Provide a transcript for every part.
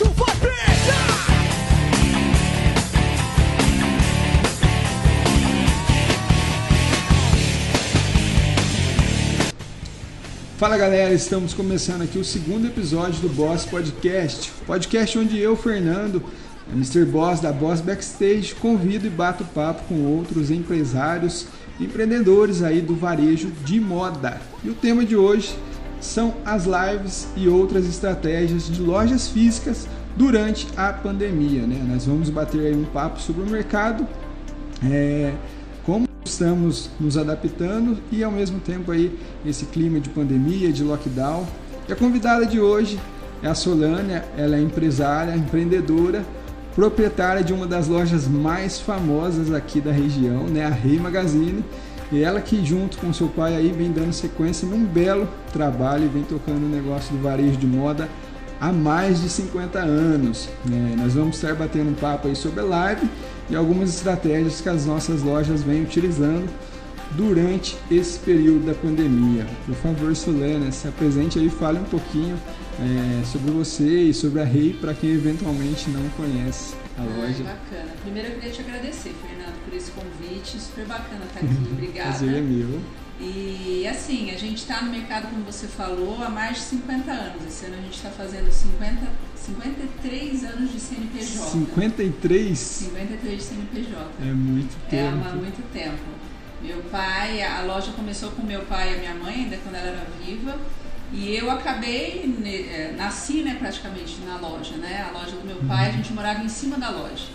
vai pegar! Fala galera, estamos começando aqui o segundo episódio do Boss Podcast. Podcast onde eu, Fernando, Mr. Boss da Boss Backstage, convido e bato papo com outros empresários, empreendedores aí do varejo de moda. E o tema de hoje são as lives e outras estratégias de lojas físicas durante a pandemia. Né? Nós vamos bater um papo sobre o mercado, é, como estamos nos adaptando e ao mesmo tempo aí esse clima de pandemia, de lockdown. E a convidada de hoje é a Solânia, ela é empresária, empreendedora, proprietária de uma das lojas mais famosas aqui da região, né, a Rei Magazine. E ela que junto com seu pai aí vem dando sequência num belo trabalho e vem tocando o negócio do varejo de moda há mais de 50 anos. Né? Nós vamos estar batendo um papo aí sobre a live e algumas estratégias que as nossas lojas vêm utilizando durante esse período da pandemia. Por favor, Solana, se apresente aí, fale um pouquinho é, sobre você e sobre a Rei para quem eventualmente não conhece a loja. Ai, bacana. Primeiro eu queria te agradecer, Fernando, por esse convite. Super bacana estar aqui. Obrigada. Prazer é meu. E assim, a gente está no mercado, como você falou, há mais de 50 anos. Esse ano a gente está fazendo 50, 53 anos de CNPJ. 53? 53 de CNPJ. É muito tempo. É há muito tempo. Meu pai, a loja começou com meu pai e a minha mãe, ainda quando ela era viva. E eu acabei, né, é, nasci né, praticamente na loja, né? A loja do meu pai, a gente morava em cima da loja.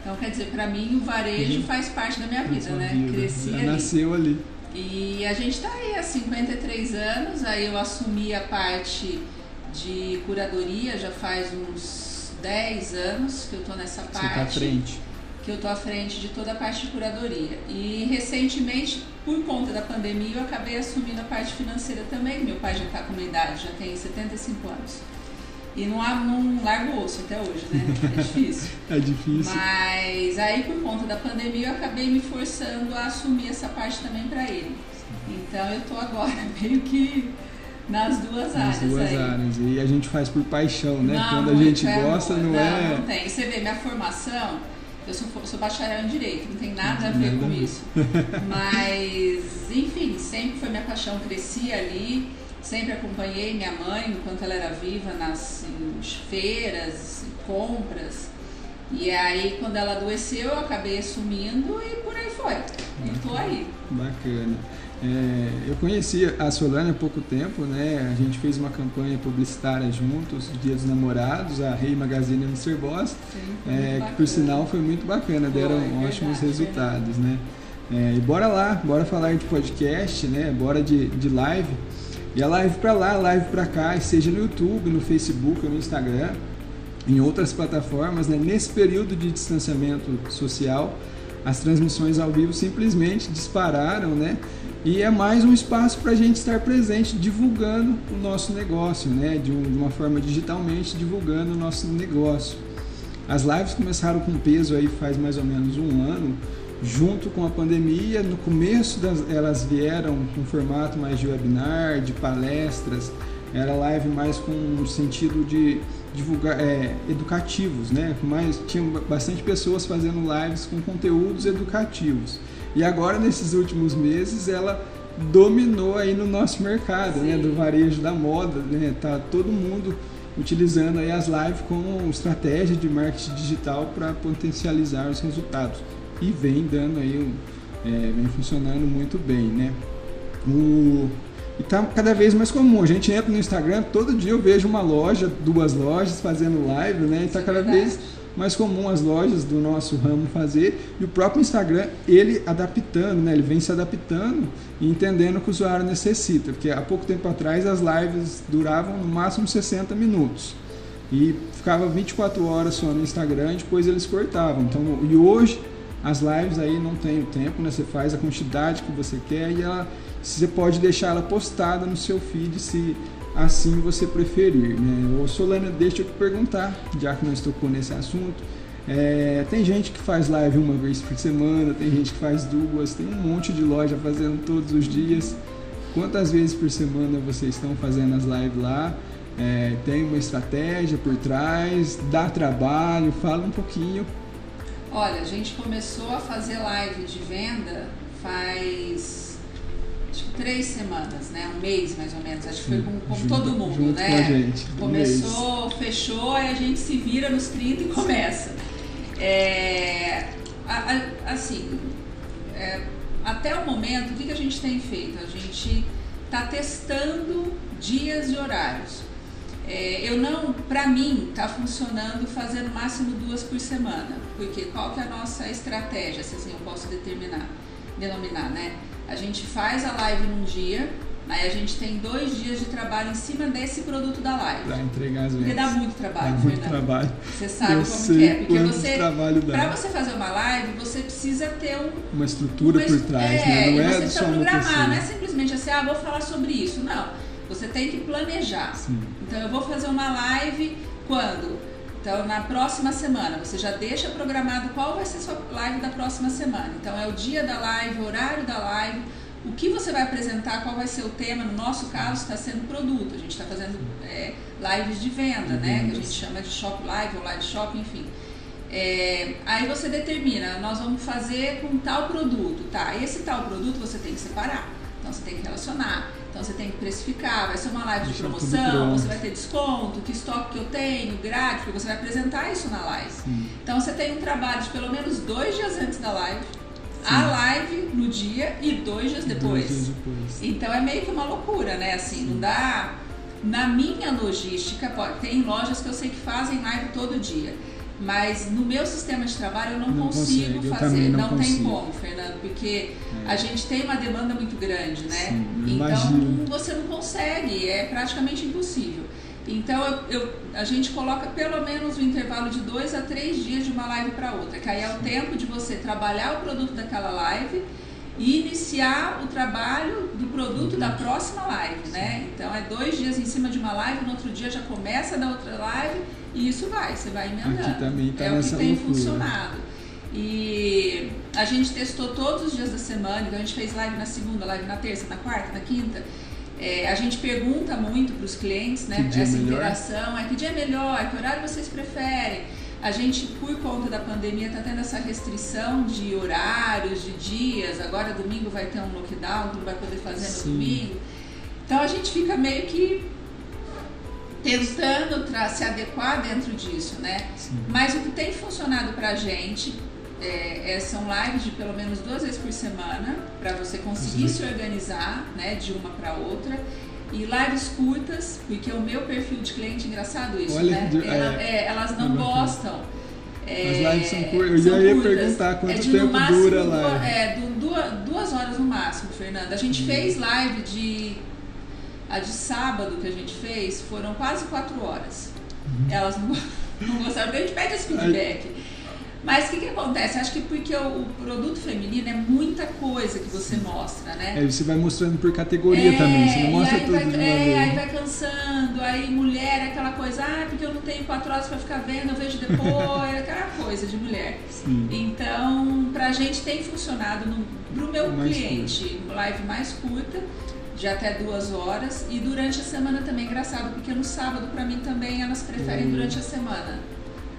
Então, quer dizer, para mim o varejo faz parte da minha vida, né? Vida. Cresci ali. nasceu ali. E a gente está aí há 53 anos, aí eu assumi a parte de curadoria já faz uns 10 anos que eu estou nessa Você parte. tá à frente. Que eu estou à frente de toda a parte de curadoria. E recentemente, por conta da pandemia, eu acabei assumindo a parte financeira também. Meu pai já está com uma idade, já tem 75 anos. E não, há, não largo o osso até hoje, né? É difícil. É difícil. Mas aí, por conta da pandemia, eu acabei me forçando a assumir essa parte também para ele. Então, eu tô agora meio que nas duas Nas áreas duas aí. áreas. E a gente faz por paixão, né? Não, Quando a gente é gosta, amor. não, não é. Não tem. E você vê, minha formação, eu sou, sou bacharel em Direito, não tem nada a ver com isso. Mas, enfim, sempre foi minha paixão, cresci ali, sempre acompanhei minha mãe enquanto ela era viva nas em feiras, compras. E aí, quando ela adoeceu, eu acabei assumindo e por aí foi. E tô aí. Bacana. É, eu conheci a Solane há pouco tempo, né? A gente fez uma campanha publicitária juntos, Dia dos Namorados, a Rei Magazine e Mr. Boss, Sim, é, que por sinal foi muito bacana, Foi, deram verdade, ótimos verdade. resultados, né? É, e bora lá, bora falar de podcast, né? Bora de, de live. E a live pra lá, a live pra cá, seja no YouTube, no Facebook, no Instagram, em outras plataformas, né? Nesse período de distanciamento social, as transmissões ao vivo simplesmente dispararam, né? E é mais um espaço para a gente estar presente, divulgando o nosso negócio, né? De, um- uma forma digitalmente, divulgando o nosso negócio. As lives começaram com peso aí faz mais ou menos um ano, junto com a pandemia. No começo das, elas vieram com formato mais de webinar, de palestras. Era live mais com sentido de divulgar é, educativos, né? Com mais tinham bastante pessoas fazendo lives com conteúdos educativos. E agora nesses últimos meses ela dominou aí no nosso mercado, né? Do varejo da moda, né? Tá todo mundo utilizando aí as lives como estratégia de marketing digital para potencializar os resultados e vem dando aí um, é, vem funcionando muito bem, né? O, e tá cada vez mais comum. A gente entra no Instagram, todo dia eu vejo uma loja, duas lojas fazendo live, né? E tá cada vez mais comum as lojas do nosso ramo fazer e o próprio Instagram ele adaptando, né? Ele vem se adaptando e entendendo o que o usuário necessita, porque há pouco tempo atrás as lives duravam no máximo 60 minutos e ficava 24 horas só no Instagram e depois eles cortavam. Então, e hoje as lives aí não tem o tempo, né? Você faz a quantidade que você quer e ela você pode deixar ela postada no seu feed se assim você preferir, né? Ô Solana, deixa eu te perguntar, já que nós tocou nesse assunto, é, tem gente que faz live uma vez por semana, tem gente que faz duas, tem um monte de loja fazendo todos os dias. Quantas vezes por semana vocês estão fazendo as lives lá? É, tem uma estratégia por trás, dá trabalho, fala um pouquinho. Olha, a gente começou a fazer live de venda faz três semanas, né? Um mês mais ou menos. Acho que foi com, com todo mundo, junto né? com a gente, Começou, fechou, aí a gente se vira nos 30 e começa. É, a- a- assim, é, até o momento, o que, que a gente tem feito? A gente está testando dias e horários. É, eu não, para mim, está funcionando fazer no máximo duas por semana, porque qual que é a nossa estratégia, se assim eu posso determinar, denominar, né? A gente faz a live num dia, aí a gente tem dois dias de trabalho em cima desse produto da live. Para entregar as Porque dá vendas. muito trabalho, Dá muito Fernando. trabalho. Você sabe Eu como é, porque você, trabalho dá. para você fazer uma live, você precisa ter um Uma estrutura mas, por trás, é, né? Não e é você só precisa uma programar, não é simplesmente assim, ah, vou falar sobre isso. Não. Você tem que planejar. Sim. Então eu vou fazer uma live quando? Então na próxima semana. Você já deixa programado qual vai ser a sua live da próxima semana. Então é o dia da live, o horário da live, o que você vai apresentar, qual vai ser o tema. No nosso caso está sendo produto. A gente está fazendo é, lives de venda, né? Que a gente chama de shop live ou live shop, enfim. É, aí você determina, nós vamos fazer com tal produto, tá? Esse tal produto você tem que separar, então você tem que relacionar, então você tem que precificar, vai ser uma live de promoção, você vai ter desconto, que estoque que eu tenho, gráfico, você vai apresentar isso na live. Sim. Então você tem um trabalho de pelo menos dois dias antes da live, a Sim. live no dia e dois dias depois. Dois dias depois. Então é meio que uma loucura, né? Assim, não dá. Na minha logística, pode- tem lojas que eu sei que fazem live todo dia. Mas no meu sistema de trabalho eu não, Não consigo consegue, eu fazer. não tem consigo. como, Fernando, porque É. a gente tem uma demanda muito grande, né? Sim, então imagino. você não consegue, é praticamente impossível. Então eu, eu- a gente coloca pelo menos um intervalo de dois a três dias de uma live para outra, que aí é o tempo de você trabalhar o produto daquela live e iniciar o trabalho do produto da próxima live, né? Então é dois dias em cima de uma live, no outro dia já começa da outra live e isso vai, você vai emendando. Aqui também tá é o que tem loucura. funcionado. E a gente testou todos os dias da semana, então a gente fez live na segunda, live na terça, na quarta, na quinta. É, a gente pergunta muito para os clientes, né? Que dia é essa melhor? interação, é que dia é melhor, que horário vocês preferem. A gente, por conta da pandemia, está tendo essa restrição de horários, de dias. Agora domingo vai ter um lockdown, tu não vai poder fazer no Sim. domingo. Então a gente fica meio que tentando se adequar dentro disso, né? Sim. Mas o que tem funcionado pra gente é, é- são lives de pelo menos duas vezes por semana, para você conseguir Sim. se organizar, né, de uma para outra. E lives curtas, porque o meu perfil de cliente, engraçado isso, Olha né? Ela- é, é, elas não é bacana. gostam. É, As lives são curtas. Eu ia curtas. perguntar quanto É de, tempo no máximo, dura a duas- live. É, du- duas, duas horas no máximo, Fernanda. A gente Hum. fez live de. A de sábado que a gente fez foram quase quatro horas. Uhum. Elas não, não gostaram, porque a gente pede esse feedback. Mas o que, que acontece? Acho que porque o, o produto feminino é muita coisa que você mostra, né? Aí você vai mostrando por categoria também, você não mostra aí tudo vai, de uma é, vez. aí vai cansando, aí mulher é aquela coisa, ah, porque eu não tenho quatro horas pra ficar vendo, eu vejo depois, é aquela coisa de mulher. Sim. Então, pra gente tem funcionado no, pro meu Mais cliente, live mais curta, de até duas horas, e durante a semana também, engraçado, porque no sábado pra mim também elas preferem Hum. durante a semana.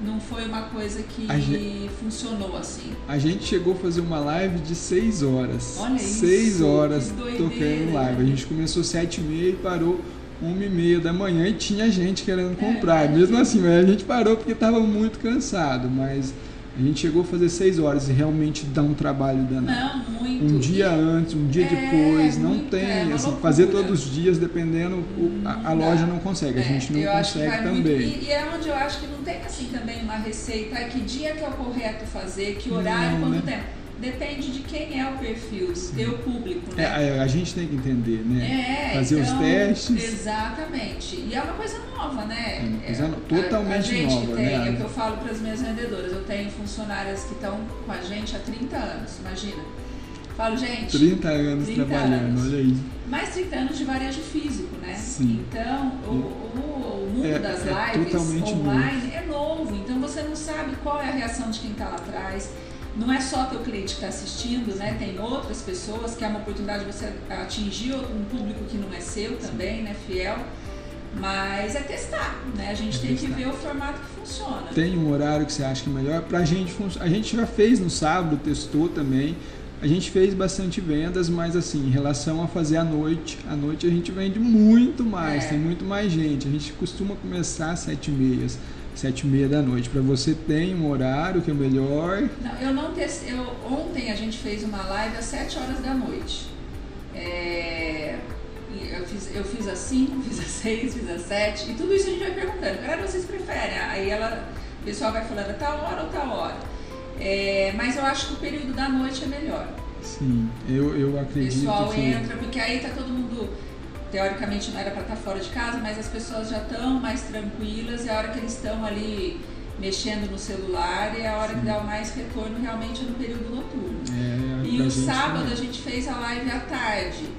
Não foi uma coisa que gente- funcionou assim. A gente chegou a fazer uma live de 6 horas. Olha isso, 6 horas tocando live. A gente começou 7 e meia e parou 1 e meia da manhã e tinha gente querendo comprar. É. Mesmo assim, a gente parou porque estava muito cansado. Mas a gente chegou a fazer 6 horas e realmente dá um trabalho danado. Não, muito. Um dia antes, um dia É, depois, não muito, tem. é assim, fazer todos os dias, dependendo, a, a loja não consegue. A É, gente não consegue vai muito- também. e, e é onde eu acho que não tem assim também uma receita, que dia que é o correto fazer, que horário, Não, quanto né? tempo. Depende de quem é o perfil, teu público, É, né? a, a gente tem que entender, né? É, Fazer os então, testes. Exatamente. E é uma coisa nova, né? É uma coisa no- a- totalmente a, gente nova, tem, né? É o que eu falo para as minhas vendedoras. Eu tenho funcionárias que estão com a gente há 30 anos, imagina. Falo, gente, 30 anos 30 trabalhando, anos. olha aí. mais 30 anos de varejo físico, né? Sim. Então, o, o- o mundo É- das é lives totalmente online é novo, então você não sabe qual é a reação de quem está lá atrás. Não é só teu cliente que está assistindo, né? Tem outras pessoas que é uma oportunidade de você atingir um público que não é seu também, né? Fiel. Mas é testar, né? A gente É tem testar. que ver o formato que funciona. Tem um horário que você acha que é melhor? Pra gente, a gente já fez no sábado, testou também. A gente fez bastante vendas, mas assim, em relação a fazer à noite, à noite a gente vende muito mais, É. tem muito mais gente. A gente costuma começar às sete e meia, sete e meia da noite. Para você tem um horário que é melhor. Não, eu não. Eu, ontem a gente fez uma live às 7 horas da noite. É, eu, fiz, eu fiz às 5, fiz às 6, fiz às 7. E tudo isso a gente vai perguntando. Cara, vocês preferem? Aí ela, o pessoal vai falando tal hora ou tal hora. É, mas eu acho que o período da noite é melhor. Sim, eu, eu O acredito pessoal que. entra, porque aí tá todo mundo. Teoricamente não era para estar fora de casa, mas as pessoas já estão mais tranquilas e a hora que eles estão ali mexendo no celular é a hora que dá o mais retorno realmente é no período noturno. É, E pra o sábado também. a gente fez a live à tarde.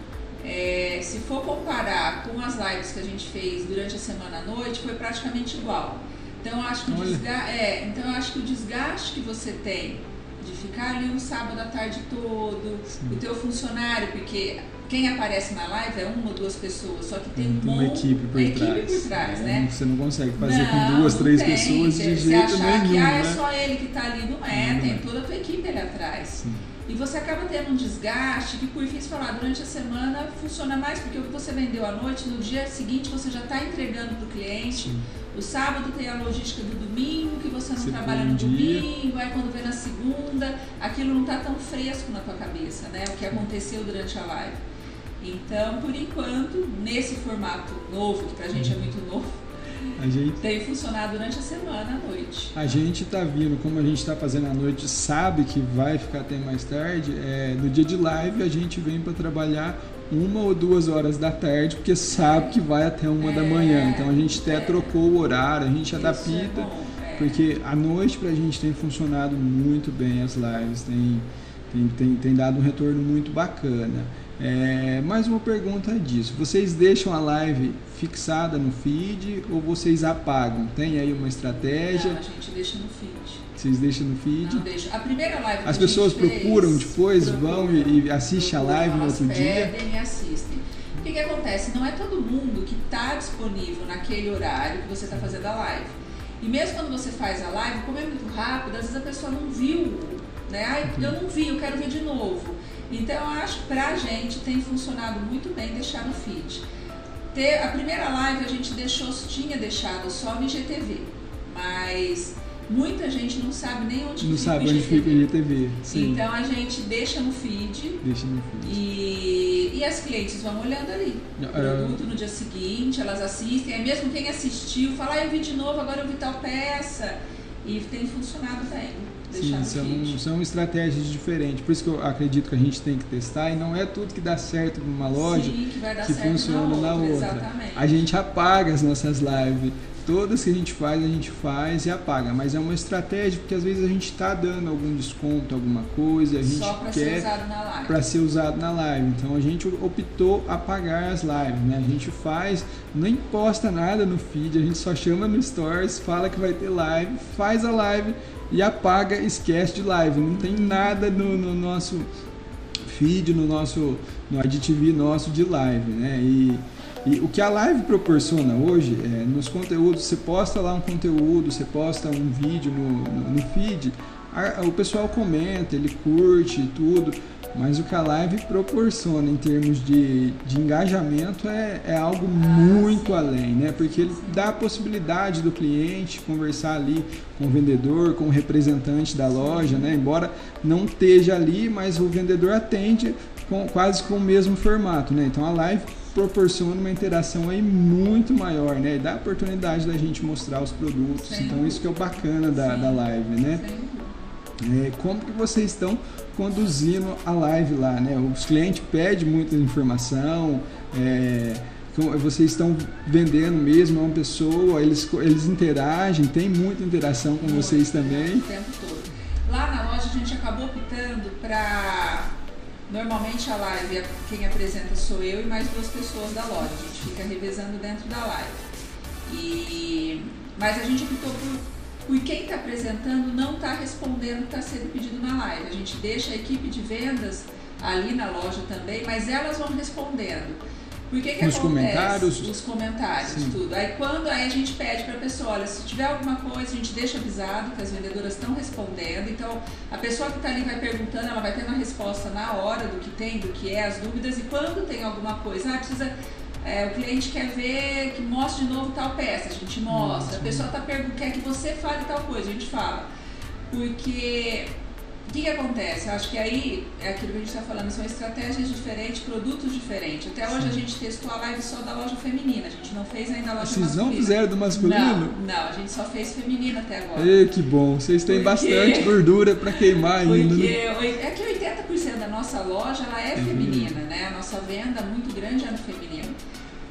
É, se for comparar com as lives que a gente fez durante a semana à noite, foi praticamente igual. Então eu acho que o, Olha. desga é, então eu acho que o desgaste que você tem de ficar ali um sábado à tarde todo, o teu funcionário, porque quem aparece na live é uma ou duas pessoas, só que tem um uma monte- equipe por uma trás. equipe por trás, É, né? Você não consegue fazer com Não, duas, não três tem. pessoas de Você- jeito achar nenhum, que ah, é né? só ele que está ali, não é, Não tem é. toda a tua equipe ali atrás. Sim. E você acaba tendo um desgaste que, por fim, falar, durante a semana funciona mais, porque o que você vendeu à noite, no dia seguinte você já está entregando para o cliente. Sim. O sábado tem a logística do domingo, que você não Você trabalha no dia. domingo, aí quando vem na segunda, aquilo não está tão fresco na tua cabeça, né? O que aconteceu durante a live. Então, por enquanto, nesse formato novo, que pra gente é muito novo, A gente tem funcionado durante a semana à noite. A gente tá vindo, como a gente tá fazendo à noite, sabe que vai ficar até mais tarde. É, no dia de live a gente vem para trabalhar uma ou duas horas da tarde, porque sabe que vai até uma da É, manhã. Então a gente até é. trocou o horário, a gente é adapta, bom, é. porque à noite pra gente tem funcionado muito bem as lives, tem, tem, tem, tem dado um retorno muito bacana. É, mais uma pergunta disso. Vocês deixam a live fixada no feed ou vocês apagam? Tem aí uma estratégia? Não, a gente deixa no feed. Vocês deixam no feed? Não deixa. A primeira live que As pessoas fez, procuram depois, procuram, vão e, e assistem a live no outro dia. e assistem. O que, que acontece? Não é todo mundo que está disponível naquele horário que você está fazendo a live. E mesmo quando você faz a live, como é muito rápido, às vezes a pessoa não viu, né? Ai, eu não vi, eu quero ver de novo. Então eu acho que pra gente tem funcionado muito bem deixar no feed. Ter, a primeira live a gente deixou, tinha deixado só no IGTV, mas muita gente não sabe nem onde Não fica sabe o onde IGTV. fica o IGTV. Sim, Então a gente deixa no feed deixa no feed. e, e as clientes vão olhando ali o É. produto no dia seguinte, elas assistem, aí mesmo quem assistiu fala, ah, eu vi de novo, agora eu vi tal peça. E tem funcionado bem, Sim, são, são estratégias diferentes. Por isso que eu acredito que a gente tem que testar e não é tudo que dá certo numa loja Sim, que vai dar que certo funciona na outra. Exatamente. A gente apaga as nossas lives. Todas que a gente faz, a gente faz e apaga. Mas é uma estratégia porque às vezes a gente está dando algum desconto, alguma coisa, a gente Só para ser quer usado na live. para ser usado na live. Então a gente optou apagar as lives, né? A gente faz, nem posta nada no feed, a gente só chama no stories, fala que vai ter live, faz a live e apaga, esquece de live. Não tem nada no, no nosso feed, no nosso no IGTV nosso de live, né? E, e o que a live proporciona hoje, é, nos conteúdos, você posta lá um conteúdo, você posta um vídeo no, no, no feed, a- o pessoal comenta, ele curte tudo, mas o que a live proporciona em termos de, de engajamento é, é algo muito além, né? Porque ele dá a possibilidade do cliente conversar ali com o vendedor, com o representante da loja, né? Embora não esteja ali, mas o vendedor atende com, quase com o mesmo formato, né? Então a live proporciona uma interação aí muito maior, né? E dá a oportunidade da gente mostrar os produtos. Sim. Então isso que é o bacana da, Sim. da live, né? Sim. É, como que vocês estão conduzindo a live lá, né? Os clientes pedem muita informação, é, vocês estão vendendo mesmo a uma pessoa, eles, eles interagem, tem muita interação com vocês também. O tempo todo. Lá na loja a gente acabou optando para. Normalmente a live, é- quem apresenta sou eu e mais duas pessoas da loja. A gente fica revezando dentro da live. E... Mas a gente optou por, por quem está apresentando não está respondendo o que está sendo pedido na live. A gente deixa a equipe de vendas ali na loja também, mas elas vão respondendo. Por que que Nos acontece? comentários? Os comentários, Sim. tudo. Aí quando aí a gente pede para a pessoa, olha, se tiver alguma coisa, a gente deixa avisado que as vendedoras estão respondendo. Então, a pessoa que está ali vai perguntando, ela vai tendo a resposta na hora do que tem, do que é, as dúvidas. E quando tem alguma coisa, ah, precisa... é, o cliente quer ver que mostre de novo tal peça, a gente mostra. A pessoa tá perguntando, quer que você fale tal coisa, a gente fala. Porque o que, que acontece? Eu acho que aí é aquilo que a gente está falando, são estratégias diferentes, produtos diferentes. Até hoje a gente testou a live só da loja feminina, a gente não fez ainda a loja Vocês não masculina. fizeram do masculino? Não, não, a gente só fez feminino até agora. Ê, que bom. Vocês têm Por bastante gordura para queimar ainda. Porque né? oi- é que 80% da nossa loja ela é feminina, né? A nossa venda muito grande é no feminino.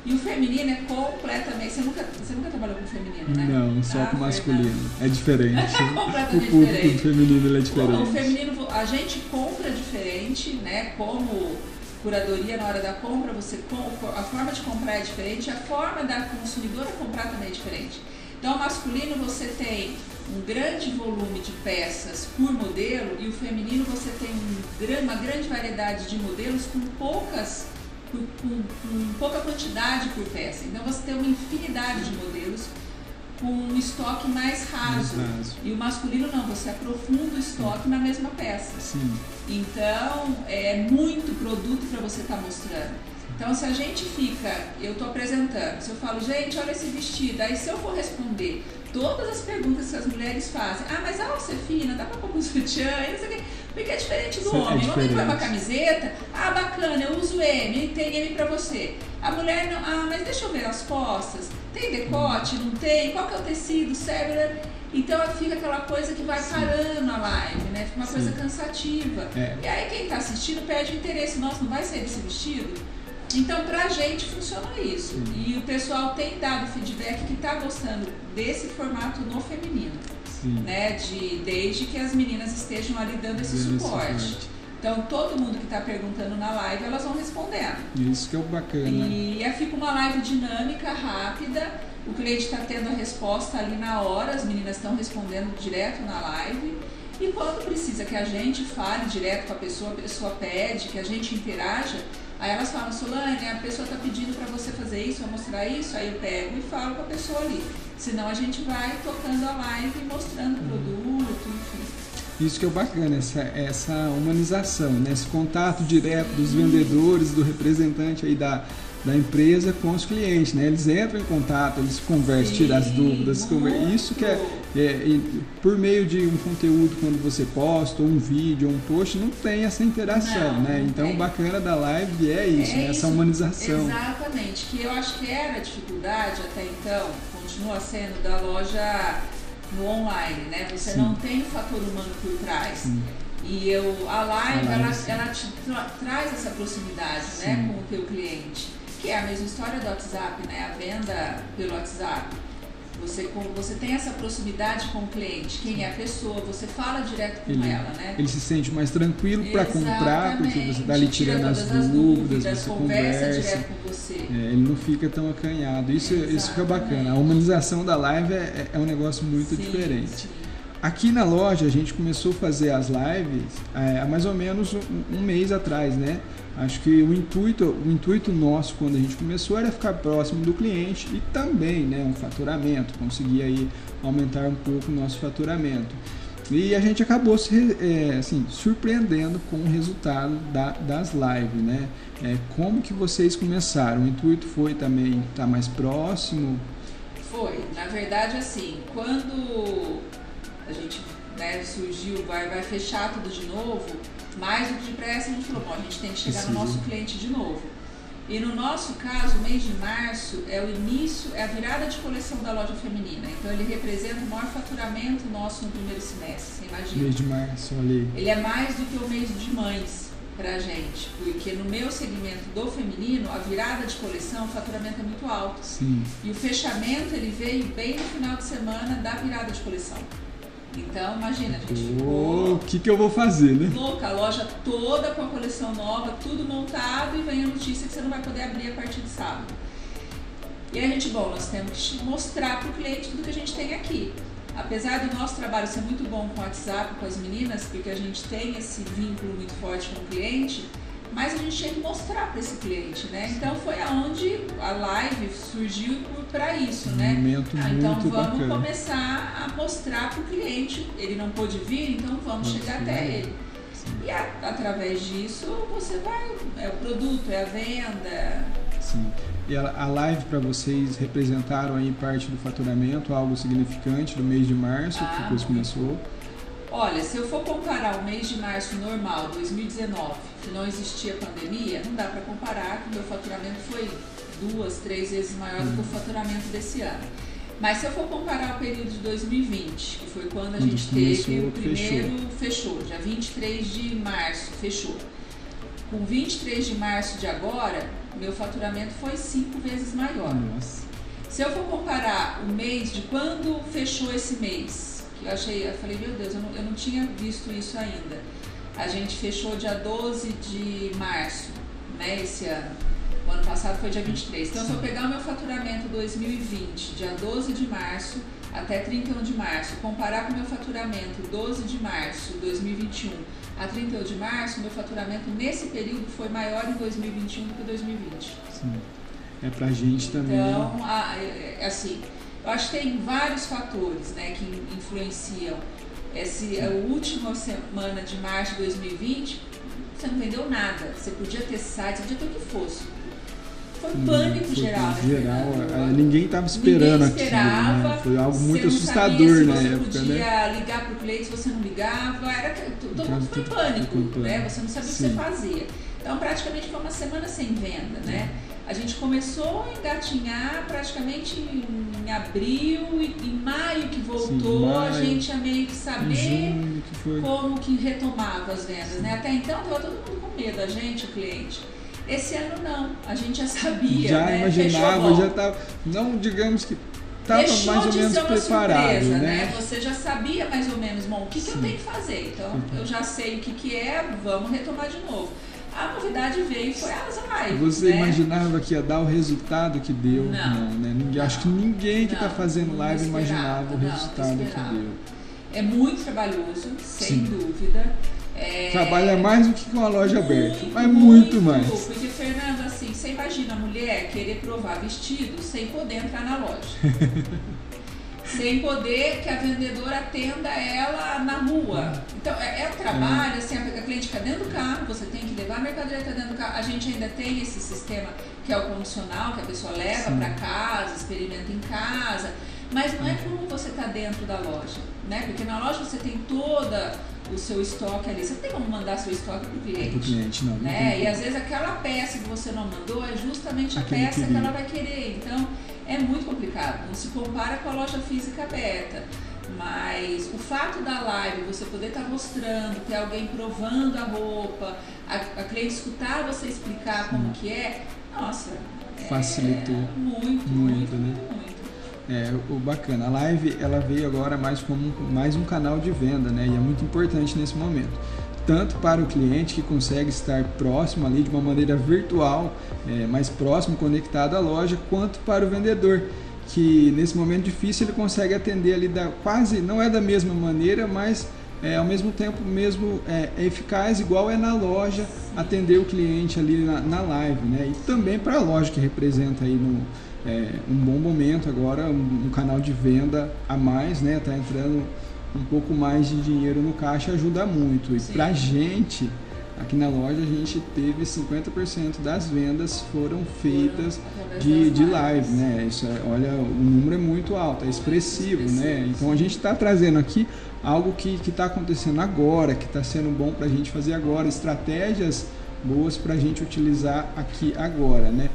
E o feminino é completamente. Você nunca, você nunca trabalhou com feminino, né? Não, só Ah, com Fernanda. masculino. É diferente. É o completamente público diferente. do feminino é O diferente. feminino, a gente compra diferente, né? Como curadoria na hora da compra, você a forma de comprar é diferente, a forma da consumidora comprar também é diferente. Então, o masculino você tem um grande volume de peças por modelo e o feminino você tem um uma grande variedade de modelos com poucas com, pouca quantidade por peça. Então você tem uma infinidade de modelos com um estoque mais raso. Mais. E o masculino não, você aprofunda o estoque na mesma peça. Sim. Então, é muito produto para você estar mostrando. Então, se a gente fica, eu estou apresentando, se eu falo, gente, olha esse vestido, aí se eu for responder todas as perguntas que as mulheres fazem, ah, mas a alça é fina, dá para pôr com sutiã, não sei o quê, porque é diferente do Sim, é homem. O homem põe uma diferente. camiseta, ah, bacana, eu uso M, tem M para você. A mulher não, ah, mas deixa eu ver as costas, tem decote, não tem, qual que é o tecido, serve, né? Então fica aquela coisa que vai parando a live, né? Fica uma Sim. coisa cansativa. É. E aí quem está assistindo perde o interesse. Nossa, não vai sair desse vestido? Então, pra gente funciona isso. Sim. E o pessoal tem dado feedback que tá gostando desse formato no feminino, Sim. né? De, desde que as meninas estejam ali dando esse suporte. Então, todo mundo que está perguntando na live, elas vão respondendo. Isso que é o bacana. E aí fica uma live dinâmica, rápida. O cliente está tendo a resposta ali na hora, as meninas estão respondendo direto na live. E quando precisa que a gente fale direto com a pessoa, a pessoa pede, que a gente interaja, aí elas falam, Solane, a pessoa está pedindo para você fazer isso, vai mostrar isso, aí eu pego e falo com a pessoa ali. Senão a gente vai tocando a live e mostrando o produto, enfim. Isso que é o bacana, essa, essa humanização, né? esse contato direto dos vendedores, do representante aí da, da empresa com os clientes. Né? Eles entram em contato, eles conversam, tiram as dúvidas. Isso que é. É, e por meio de um conteúdo quando você posta, ou um vídeo, ou um post, não tem essa interação. Não, né? não Então o bacana da live é isso, É né? essa isso, humanização. Exatamente, que eu acho que era a dificuldade até então, continua sendo da loja no online, né? Você Sim. não tem o fator humano por trás. Sim. E eu, a live, A live, ela, ela te tra- traz essa proximidade né, com o teu cliente, que é a mesma história do WhatsApp, né? A venda pelo WhatsApp. Você, você tem essa proximidade com o cliente, quem é a pessoa, você fala direto com Ele, ela, né? ele se sente mais tranquilo para comprar, porque você está ali tirando as dúvidas, você conversa, conversa. direto com você. É, ele não fica tão acanhado. Isso, isso é bacana. A humanização da live é, é um negócio muito Sim, diferente. sim. Aqui na loja a gente começou a fazer as lives é, há mais ou menos um, um mês atrás, né? Acho que o intuito, o intuito nosso quando a gente começou era ficar próximo do cliente e também, né, um faturamento, conseguir aí aumentar um pouco o nosso faturamento. E a gente acabou se é, assim, surpreendendo com o resultado da- das lives, né? É, como que vocês começaram? O intuito foi também estar mais próximo? Foi, na verdade, assim, quando a gente né, surgiu, vai, vai fechar tudo de novo, mais do que depressa a gente falou, bom, a gente tem que chegar no nosso cliente de novo. E no nosso caso, o mês de março é o início, é a virada de coleção da loja feminina. Então ele representa o maior faturamento nosso no primeiro semestre, você imagina. Mês de março, olha. Ele é mais do que o mês de mães pra gente, porque no meu segmento do feminino, a virada de coleção, o faturamento é muito alto. Sim. E o fechamento ele veio bem no final de semana da virada de coleção. Então, imagina, a gente ficou O que, que eu vou fazer, né? louca, a loja toda com a coleção nova, tudo montado e vem a notícia que você não vai poder abrir a partir de sábado. E a gente, bom, nós temos que mostrar para o cliente tudo que a gente tem aqui. Apesar do nosso trabalho ser muito bom com o WhatsApp, com as meninas, porque a gente tem esse vínculo muito forte com o cliente, mas a gente tinha que mostrar para esse cliente, né? Então foi aonde a live surgiu para isso, né? Momento Ah, então vamos bacana. começar a mostrar para o cliente. Ele não pôde vir, então vamos Vamos chegar até ele. E a- através disso você vai, é o produto, é a venda. Sim. E a, a live para vocês representaram aí parte do faturamento, algo significante do mês de março, que Ah. depois começou. Olha, se eu for comparar o mês de março normal, 2019, que não existia pandemia, não dá para comparar que o meu faturamento foi duas, três vezes maior do que o faturamento desse ano. Mas se eu for comparar o período de 2020, que foi quando a gente teve o primeiro fechou. dia 23 de março, fechou. Com 23 de março de agora, meu faturamento foi cinco vezes maior. Nossa. Se eu for comparar o mês de quando fechou esse mês, que eu achei, eu falei, meu Deus, eu não, eu não tinha visto isso ainda. A gente fechou dia 12 de março, né, esse ano. O ano passado foi dia 23. Então, se eu pegar o meu faturamento 2020, dia 12 de março até 31 de março, comparar com o meu faturamento 12 de março 2021 a 31 de março, meu faturamento nesse período foi maior em 2021 do que 2020. Sim. É pra gente também. Então, a- é- é assim, eu acho que tem vários fatores né, que in- influenciam. Esse, a última semana de março de 2020, você não vendeu nada. Você podia ter site, você podia ter o que fosse. Foi um pânico Foi geral, né? geral, Fernando? é, ninguém estava esperando Ninguém esperava, aquilo, né? Foi algo Você muito não assustador sabia se na você época, podia né? ligar para o cliente, se você não ligava, era todo mundo foi em pânico, né? Você não sabia o que Sim. você fazia. Então, praticamente foi uma semana sem venda, né? A gente começou a engatinhar praticamente em abril e em maio que voltou, a maio, gente ia meio que saber que como que retomava as vendas, né? Até então estava todo mundo com medo, a gente, o cliente. Esse ano não, a gente já sabia, já né? imaginava, já estava. Não digamos que estava mais ou menos preparado, surpresa, né? Você já sabia mais ou menos, bom, o que, que eu Sim. tenho que fazer? Então, eu já sei o que, que é, vamos retomar de novo. A novidade veio foi as lives, Você né? imaginava que ia dar o resultado que deu? Não. né? Ninguém, Não. acho que ninguém que está Não, fazendo não live esperava, imaginava o não, não resultado que deu. É muito trabalhoso, sem Sim. dúvida. É... Trabalha mais do que com a loja aberta, Muito, mas muito mais. Porque, Fernando, assim, você imagina a mulher querer provar vestido sem poder entrar na loja. sem poder que a vendedora atenda ela na rua. Então, é, é trabalho, assim, a cliente fica dentro do carro, você tem que levar a mercadoria até dentro do carro. A gente ainda tem esse sistema que é o condicional, que a pessoa leva para casa, experimenta em casa. Mas não é como você está dentro da loja, né? Porque na loja você tem toda o seu estoque ali. Você não tem como mandar seu estoque para o Para o cliente. cliente, não. não Né? E às vezes aquela peça que você não mandou é justamente a Aquele peça que queria. ela vai querer. Então é muito complicado. Não se compara com a loja física aberta. Mas o fato da live, você poder estar mostrando, ter alguém provando a roupa, a, a cliente escutar você explicar como que é, nossa, é Facilitou muito, muito, muito, né? muito. É, o bacana. A live ela veio agora mais como um- mais um canal de venda, né? E é muito importante nesse momento. Tanto para o cliente que consegue estar próximo ali de uma maneira virtual, é, mais próximo, conectado à loja, quanto para o vendedor que nesse momento difícil ele consegue atender ali da quase não é da mesma maneira, mas é, ao mesmo tempo mesmo é, é eficaz igual é na loja atender o cliente ali na, na live, né? E também para a loja que representa aí no é, um bom momento agora, um, um canal de venda a mais, né? Tá entrando um pouco mais de dinheiro no caixa ajuda muito. E pra gente, aqui na loja, a gente teve 50% das vendas foram feitas de, de live, né? Isso é, olha, o número é muito alto, é expressivo, né? Então a gente está trazendo aqui algo que está acontecendo agora, que está sendo bom para a gente fazer agora, estratégias boas para a gente utilizar aqui agora, né?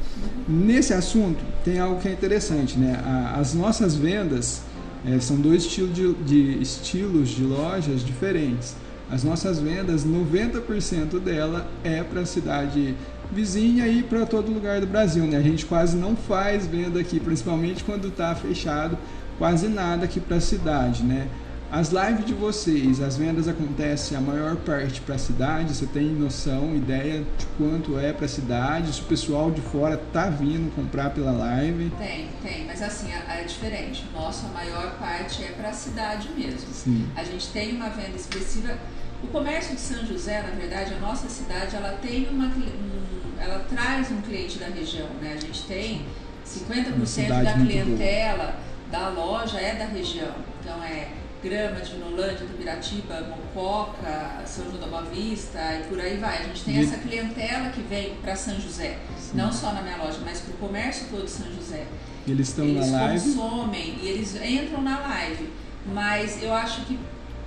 Nesse assunto tem algo que é interessante, né? A- As nossas vendas eh, são dois estilos de, de estilos de lojas diferentes. As nossas vendas, 90% dela é para a cidade vizinha e para todo lugar do Brasil, né? A gente quase não faz venda aqui, principalmente quando está fechado, quase nada aqui para a cidade, né? As lives de vocês, as vendas acontecem a maior parte para a cidade. Você tem noção, ideia de quanto é para a cidade? Se o pessoal de fora tá vindo comprar pela live? Tem, tem, mas assim, é, diferente. Nossa, a maior parte é para a cidade mesmo. Sim. A gente tem uma venda expressiva O comércio de São José, na verdade, a nossa cidade, ela tem uma, um, ela traz um cliente da região, né? A gente tem 50% da clientela da loja é da região. Então é Grama, de Vinolândia, Tubiratiba, Mococa, São João da Boa Vista e por aí vai. A gente tem essa clientela que vem para São José, Sim. não só na minha loja, mas para o comércio todo de São José. Eles estão na live? Eles consomem e eles entram na live. Mas eu acho que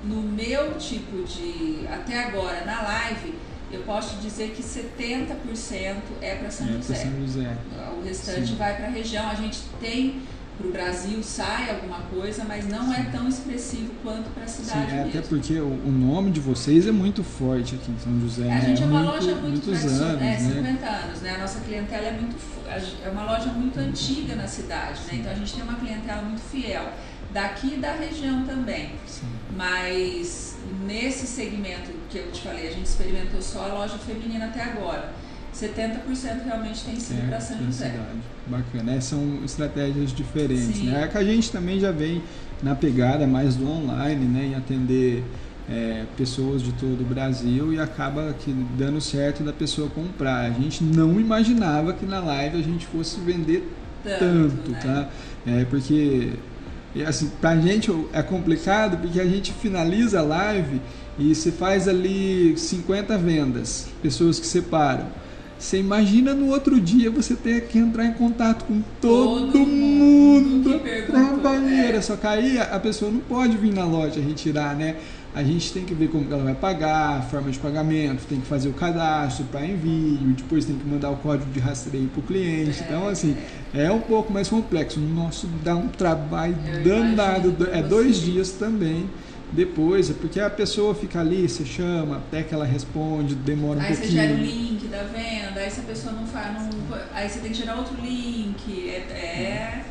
no meu tipo de. Até agora, na live, eu posso dizer que 70% é para São, é São José. O restante Sim. vai para a região. A gente tem para o Brasil sai alguma coisa, mas não é tão expressivo quanto para a cidade. Sim, é até porque o, o, nome de vocês é muito forte aqui em São José. A né? gente é uma muito, loja muito tradicional, anos, é, 50 né? anos, né? A nossa clientela é muito é uma loja muito antiga na cidade, né? Então a gente tem uma clientela muito fiel daqui da região também. Sim. Mas nesse segmento que eu te falei, a gente experimentou só a loja feminina até agora. 70% realmente tem sido é, para São José. Cidade. Bacana, é, são estratégias diferentes. Né? É que a gente também já vem na pegada mais do online, né? em atender é, pessoas de todo o Brasil e acaba que dando certo da pessoa comprar. A gente não imaginava que na live a gente fosse vender tanto, tanto né? tá? É, porque assim, pra gente é complicado porque a gente finaliza a live e você faz ali 50 vendas, pessoas que separam. Você imagina no outro dia você ter que entrar em contato com todo, todo mundo, mundo na banheira. É. Só que aí a pessoa não pode vir na loja retirar, né? A gente tem que ver como ela vai pagar, a forma de pagamento, tem que fazer o cadastro para envio, depois tem que mandar o código de rastreio para o cliente. É, então, assim, é. é um pouco mais complexo. O nosso dá um trabalho Eu danado. É dois dias também depois, é porque a pessoa fica ali, você chama, até que ela responde, demora um aí pouquinho. Aí você gera o link da venda, aí se a pessoa não faz, não, aí você tem que gerar outro link, é, é,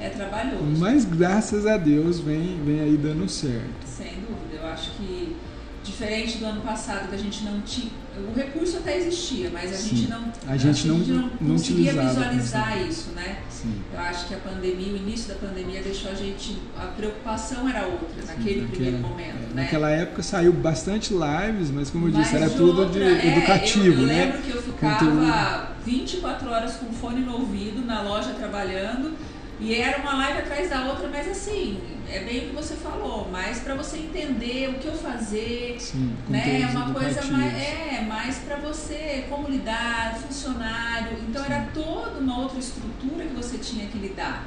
é trabalhoso. Mas graças a Deus vem, vem aí dando certo. Sem dúvida, eu acho que diferente do ano passado que a gente não tinha o recurso até existia mas a Sim. gente não a gente não, não, não conseguia visualizar isso né Sim. eu acho que a pandemia o início da pandemia deixou a gente a preocupação era outra naquele Sim, primeiro momento é, né? naquela época saiu bastante lives mas como eu disse mas era tudo de é, educativo eu, eu né lembro que eu ficava Conteúdo. 24 horas com fone no ouvido na loja trabalhando e era uma live atrás da outra, mas assim, é bem o que você falou, mais para você entender o que eu fazer, Sim, né? É uma coisa mais, é, mais para você como lidar, funcionário. Então Sim. era toda uma outra estrutura que você tinha que lidar.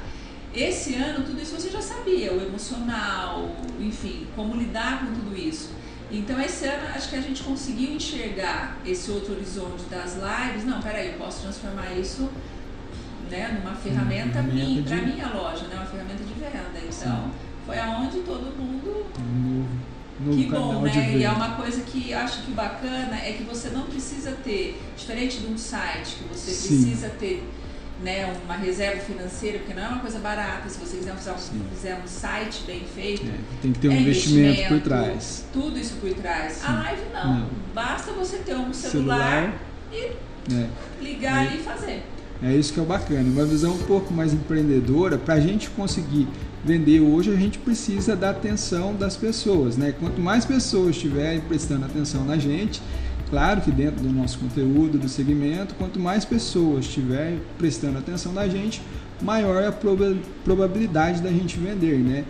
Esse ano tudo isso você já sabia, o emocional, enfim, como lidar com tudo isso. Então esse ano acho que a gente conseguiu enxergar esse outro horizonte das lives. Não, peraí, eu posso transformar isso né, numa ferramenta minha, para minha loja, né, uma ferramenta de venda. Então, Sim. foi aonde todo mundo. No, no que bom, né? E é uma coisa que acho que bacana é que você não precisa ter, diferente de um site, que você Sim. precisa ter né, uma reserva financeira, porque não é uma coisa barata. Se você quiser um, fizer um site bem feito, é, tem que ter um é investimento, investimento, por trás. Tudo isso por trás. Sim. A live não. não. Basta você ter um celular, celular e é. ligar é. e fazer. É isso que é o bacana. Uma visão um pouco mais empreendedora, para a gente conseguir vender hoje, a gente precisa da atenção das pessoas. Né? Quanto mais pessoas estiverem prestando atenção na gente, claro que dentro do nosso conteúdo, do segmento, quanto mais pessoas estiverem prestando atenção na gente, maior é a probabilidade da gente vender, né?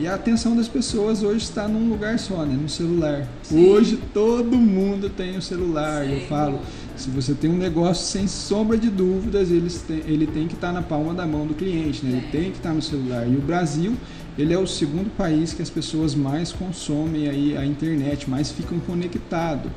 E a atenção das pessoas hoje está num lugar só, né? No celular. Sim. Hoje todo mundo tem o um celular. Sim. Eu falo, se você tem um negócio, sem sombra de dúvidas, ele tem, ele tem que estar tá na palma da mão do cliente, né? Ele tem que estar tá no celular. E o Brasil, ele é o segundo país que as pessoas mais consomem aí a internet, mais ficam conectados.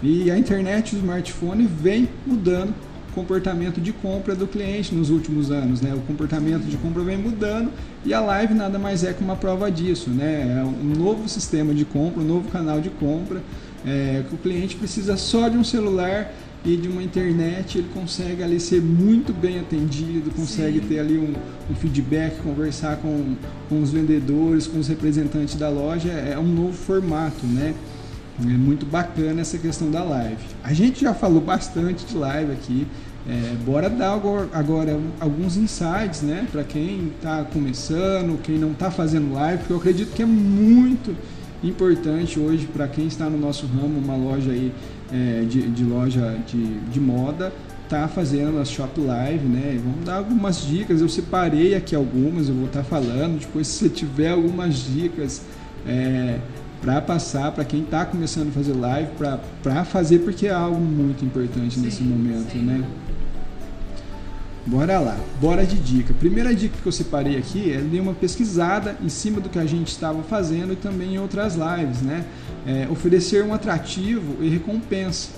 E a internet, o smartphone vem mudando o comportamento de compra do cliente nos últimos anos, né? O comportamento de compra vem mudando e a live nada mais é que uma prova disso, né? É um novo sistema de compra, um novo canal de compra, é, que o cliente precisa só de um celular e de uma internet ele consegue ali ser muito bem atendido, consegue Sim. ter ali um, um, feedback, conversar com, com os vendedores, com os representantes da loja, é um novo formato, né? É muito bacana essa questão da live. A gente já falou bastante de live aqui, é, bora dar agora, agora alguns insights, né? Para quem está começando, quem não está fazendo live, porque eu acredito que é muito importante hoje para quem está no nosso ramo, uma loja aí é, de, de, loja de, de moda, tá fazendo as shop live, né? Vamos dar algumas dicas. Eu separei aqui algumas, eu vou estar tá falando. Depois, se você tiver algumas dicas é, para passar para quem está começando a fazer live, para fazer, porque é algo muito importante sim, nesse momento, sim. né? Bora lá, bora de dica. Primeira dica que eu separei aqui é dar uma pesquisada em cima do que a gente estava fazendo e também em outras lives, né? É, oferecer um atrativo e recompensa.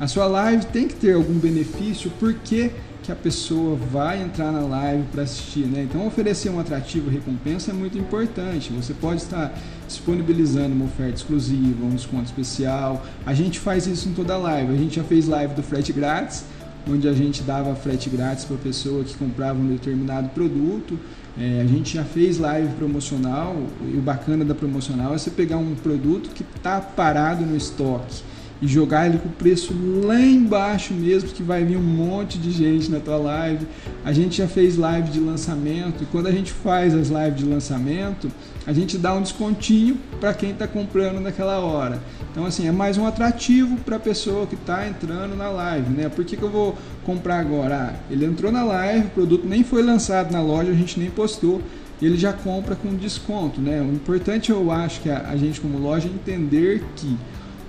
A sua live tem que ter algum benefício, porque que a pessoa vai entrar na live para assistir, né? Então oferecer um atrativo e recompensa é muito importante. Você pode estar disponibilizando uma oferta exclusiva, um desconto especial. A gente faz isso em toda live. A gente já fez live do frete grátis onde a gente dava frete grátis para a pessoa que comprava um determinado produto. É, a gente já fez live promocional e o bacana da promocional é você pegar um produto que está parado no estoque e jogar ele com o preço lá embaixo mesmo, que vai vir um monte de gente na tua live. A gente já fez live de lançamento e quando a gente faz as lives de lançamento, a gente dá um descontinho para quem está comprando naquela hora. Então, assim, é mais um atrativo para a pessoa que está entrando na live, né? Por que, que eu vou comprar agora? Ah, ele entrou na live, o produto nem foi lançado na loja, a gente nem postou, ele já compra com desconto, né? O importante, eu acho, que a, a gente como loja entender que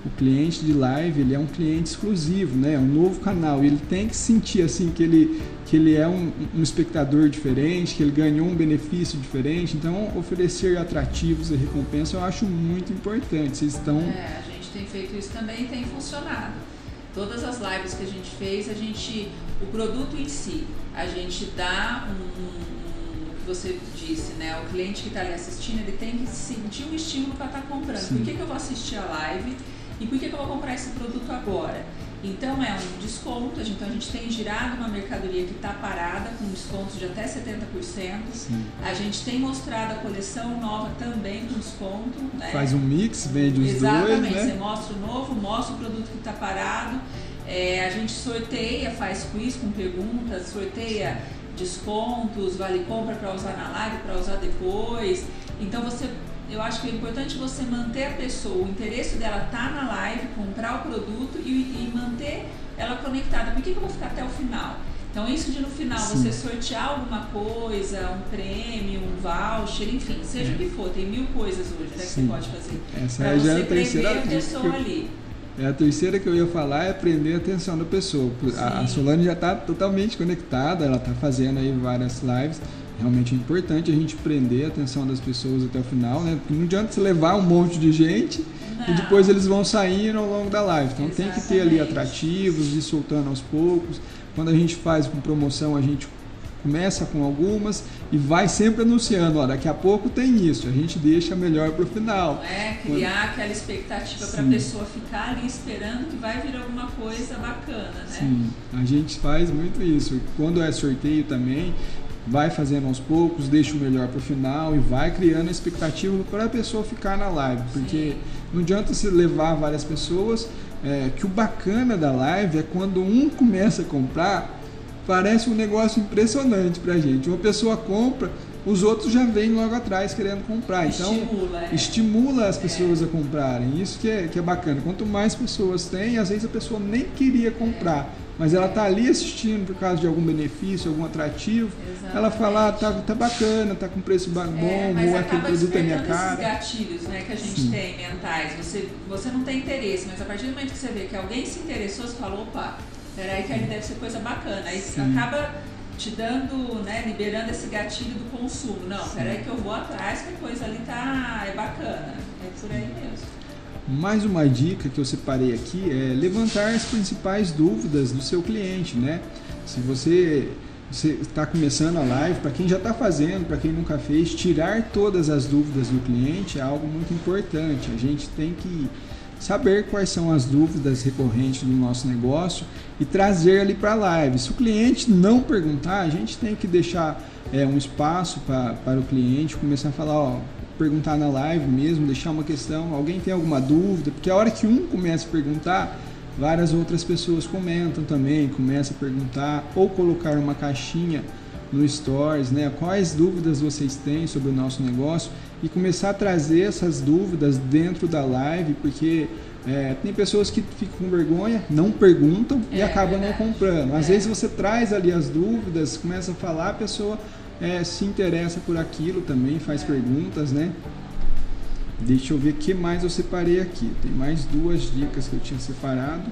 o cliente de live ele é um cliente exclusivo, né? É um novo canal. Ele tem que sentir assim que ele, que ele é um, um, espectador diferente, que ele ganhou um benefício diferente. Então, oferecer atrativos e recompensa eu acho muito importante. Vocês estão. É, a gente tem feito isso também e tem funcionado. Todas as lives que a gente fez, a gente, o produto em si, a gente dá um, o que você disse, né? O cliente que está ali assistindo, ele tem que sentir um estímulo para estar tá comprando. Sim. Por que, que eu vou assistir a live? E por que, que eu vou comprar esse produto agora? Então é um desconto, então a gente tem girado uma mercadoria que está parada com descontos de até 70%. Sim. A gente tem mostrado a coleção nova também com desconto. Né? Faz um mix, vende os Exatamente, dois. Exatamente, né? você mostra o novo, mostra o produto que está parado. É, a gente sorteia, faz quiz com perguntas, sorteia descontos, vale compra para usar na live, para usar depois. Então você eu acho que é importante você manter a pessoa, o interesse dela tá na live, comprar o produto e, e manter ela conectada. Por que, que eu vou ficar até o final? Então, isso de no final Sim. você sortear alguma coisa, um prêmio, um voucher, enfim, seja é. o que for, tem mil coisas hoje né, que você pode fazer. Essa é já é a terceira a pessoa eu, ali. É a terceira que eu ia falar é prender a atenção da pessoa. A, a Solane já está totalmente conectada, ela está fazendo aí várias lives realmente é importante a gente prender a atenção das pessoas até o final, né? Porque não adianta você levar um monte de gente não. e depois eles vão saindo ao longo da live. Então Exatamente. tem que ter ali atrativos, ir soltando aos poucos. Quando a gente faz com promoção, a gente começa com algumas e vai sempre anunciando, ó, daqui a pouco tem isso, a gente deixa melhor para o final. É, criar Quando... aquela expectativa para a pessoa ficar ali esperando que vai vir alguma coisa bacana, né? Sim, a gente faz muito isso. Quando é sorteio também, vai fazendo aos poucos, deixa o melhor para o final e vai criando a expectativa para a pessoa ficar na live, porque Sim. não adianta se levar várias pessoas, é, que o bacana da live é quando um começa a comprar, parece um negócio impressionante para a gente. Uma pessoa compra, os outros já vêm logo atrás querendo comprar. Então, estimula, é. estimula as pessoas é. a comprarem. Isso que é, que é bacana. Quanto mais pessoas têm, às vezes a pessoa nem queria comprar mas ela está ali assistindo por causa de algum benefício, algum atrativo. Exatamente. Ela fala, ah, tá, tá bacana, tá com preço bom, é, ou aquele produto é minha cara. esses gatilhos né, que a gente Sim. tem mentais. Você, você não tem interesse, mas a partir do momento que você vê que alguém se interessou, você fala, opa, peraí que ali deve ser coisa bacana. Aí Sim. acaba te dando, né, liberando esse gatilho do consumo. Não, Sim. peraí que eu vou atrás, que a coisa ali tá, é bacana. É por aí mesmo. Mais uma dica que eu separei aqui é levantar as principais dúvidas do seu cliente, né? Se você está começando a live, para quem já está fazendo, para quem nunca fez, tirar todas as dúvidas do cliente é algo muito importante. A gente tem que saber quais são as dúvidas recorrentes do nosso negócio e trazer ali para a live. Se o cliente não perguntar, a gente tem que deixar é, um espaço para o cliente começar a falar, ó, perguntar na live mesmo, deixar uma questão, alguém tem alguma dúvida, porque a hora que um começa a perguntar, várias outras pessoas comentam também, começam a perguntar ou colocar uma caixinha no Stories, né? Quais dúvidas vocês têm sobre o nosso negócio e começar a trazer essas dúvidas dentro da live, porque é, tem pessoas que ficam com vergonha, não perguntam e É, acabam não verdade. comprando. Às É. vezes você traz ali as dúvidas, começa a falar, a pessoa é, se interessa por aquilo também, faz perguntas, né? Deixa eu ver o que mais eu separei aqui. Tem mais duas dicas que eu tinha separado.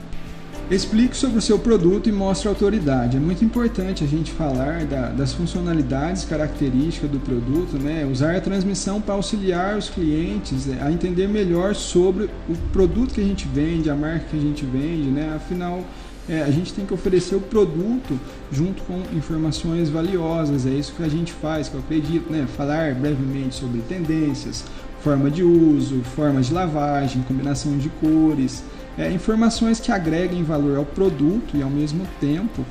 Explique sobre o seu produto e mostre autoridade. É muito importante a gente falar da- das funcionalidades, características do produto, né? Usar a transmissão para auxiliar os clientes é, a entender melhor sobre o produto que a gente vende, a marca que a gente vende, né? Afinal, é, a gente tem que oferecer o produto junto com informações valiosas. É isso que a gente faz, que eu acredito, né? Falar brevemente sobre tendências, forma de uso, formas de lavagem, combinação de cores, é, informações que agreguem valor ao produto e ao mesmo tempo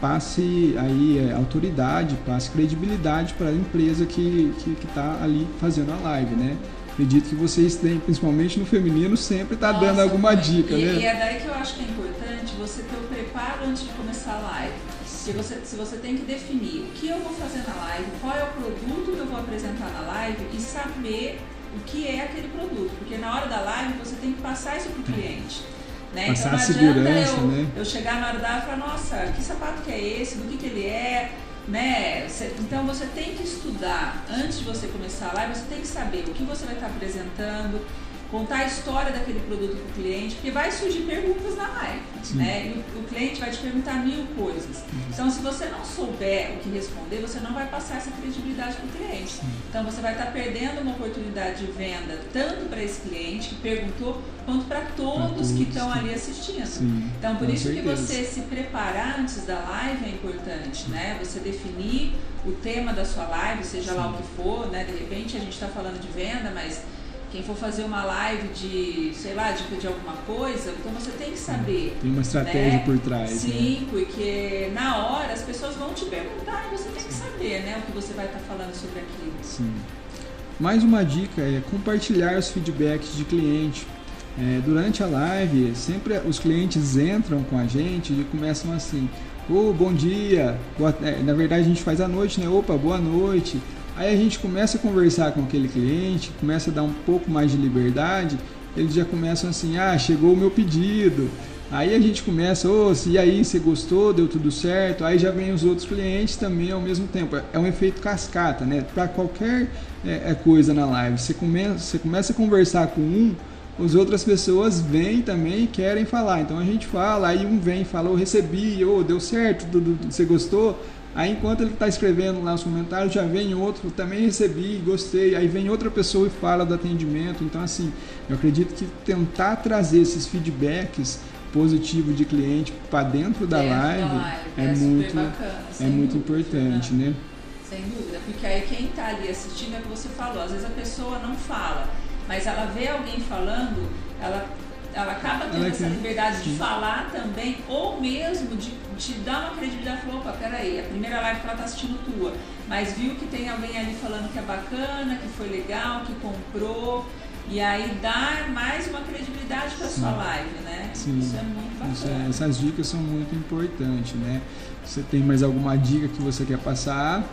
passe aí é, autoridade, passe credibilidade para a empresa que está ali fazendo a live, né? Acredito que vocês têm, principalmente no feminino, sempre está dando alguma dica, e, né? E é daí que eu acho que é importante você ter o preparo antes de começar a live. Se você, se você tem que definir o que eu vou fazer na live, qual é o produto que eu vou apresentar na live e saber o que é aquele produto. Porque na hora da live você tem que passar isso para o cliente. Né? Passar então não a adianta segurança, eu, né? eu chegar na hora da live e falar, nossa, que sapato que é esse, do que, que ele é, né? Então você tem que estudar antes de você começar a live, você tem que saber o que você vai estar apresentando, contar a história daquele produto para o cliente, porque vai surgir perguntas na live, Sim. né? E o, o cliente vai te perguntar mil coisas. Então, se você não souber o que responder, você não vai passar essa credibilidade para o cliente. Então, você vai estar perdendo uma oportunidade de venda tanto para esse cliente que perguntou, quanto para todos, todos, que estão ali assistindo. Sim, Então, por com isso que certeza. você se preparar antes da live é importante, né? Você definir o tema da sua live, seja lá o que for, né? De repente a gente está falando de venda, mas quem for fazer uma live de, sei lá, de pedir alguma coisa, então você tem que saber. Tem uma estratégia né? por trás, né? Sim, porque na hora as pessoas vão te perguntar e você tem que saber, né? O que você vai estar falando sobre aquilo. Sim. Mais uma dica é compartilhar os feedbacks de cliente. É, durante a live, sempre os clientes entram com a gente e começam assim: Ô, bom dia. Boa- é, na verdade, a gente faz à noite, né? Opa, boa noite. Aí a gente começa a conversar com aquele cliente, começa a dar um pouco mais de liberdade. Eles já começam assim: ah, chegou o meu pedido. Aí a gente começa, ô, e aí, você gostou, deu tudo certo? Aí já vem os outros clientes também ao mesmo tempo. É um efeito cascata, né? Para qualquer é, é, coisa na live, você começa, você começa a conversar com um, as outras pessoas vêm também e querem falar. Então a gente fala, aí um vem e fala, eu recebi, ô, deu certo, você gostou? Aí enquanto ele está escrevendo lá os comentários, já vem outro, também recebi, gostei. Aí vem outra pessoa e fala do atendimento. Então assim, eu acredito que tentar trazer esses feedbacks positivos de cliente para dentro da Dentro live, é, super muito bacana, é muito dúvida, importante, né? né? Sem dúvida, porque aí quem está ali assistindo é o que você falou, às vezes a pessoa não fala, mas ela vê alguém falando, ela, ela acaba tendo Ela essa liberdade de falar também, ou mesmo de te dar uma credibilidade, falou, opa, peraí, a primeira live que ela está assistindo tua, mas viu que tem alguém ali falando que é bacana, que foi legal, que comprou, e aí dar mais uma credibilidade para sua live, né? Sim. Isso é muito bacana. É- essas dicas são muito importantes, né? Você tem mais alguma dica que você quer passar?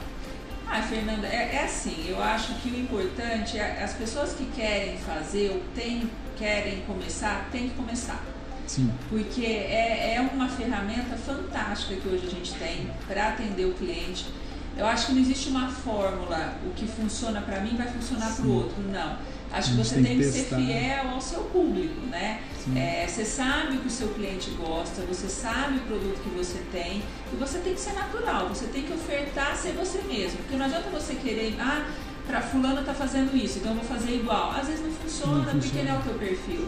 Ah, Fernanda, é, é assim, eu acho que o importante é as pessoas que querem fazer ou tem, querem começar, tem que começar. Sim, Porque é, é uma ferramenta fantástica que hoje a gente tem para atender o cliente. Eu acho que não existe uma fórmula, o que funciona para mim vai funcionar para o outro, não. Acho que você tem tem que ser fiel ao seu público, né? É, você sabe o que o seu cliente gosta, você sabe o produto que você tem e você tem que ser natural, você tem que ofertar ser você mesmo. Porque não adianta você querer, ah, para fulano tá fazendo isso, então eu vou fazer igual. Às vezes não funciona, Não porque funciona. não é o teu perfil.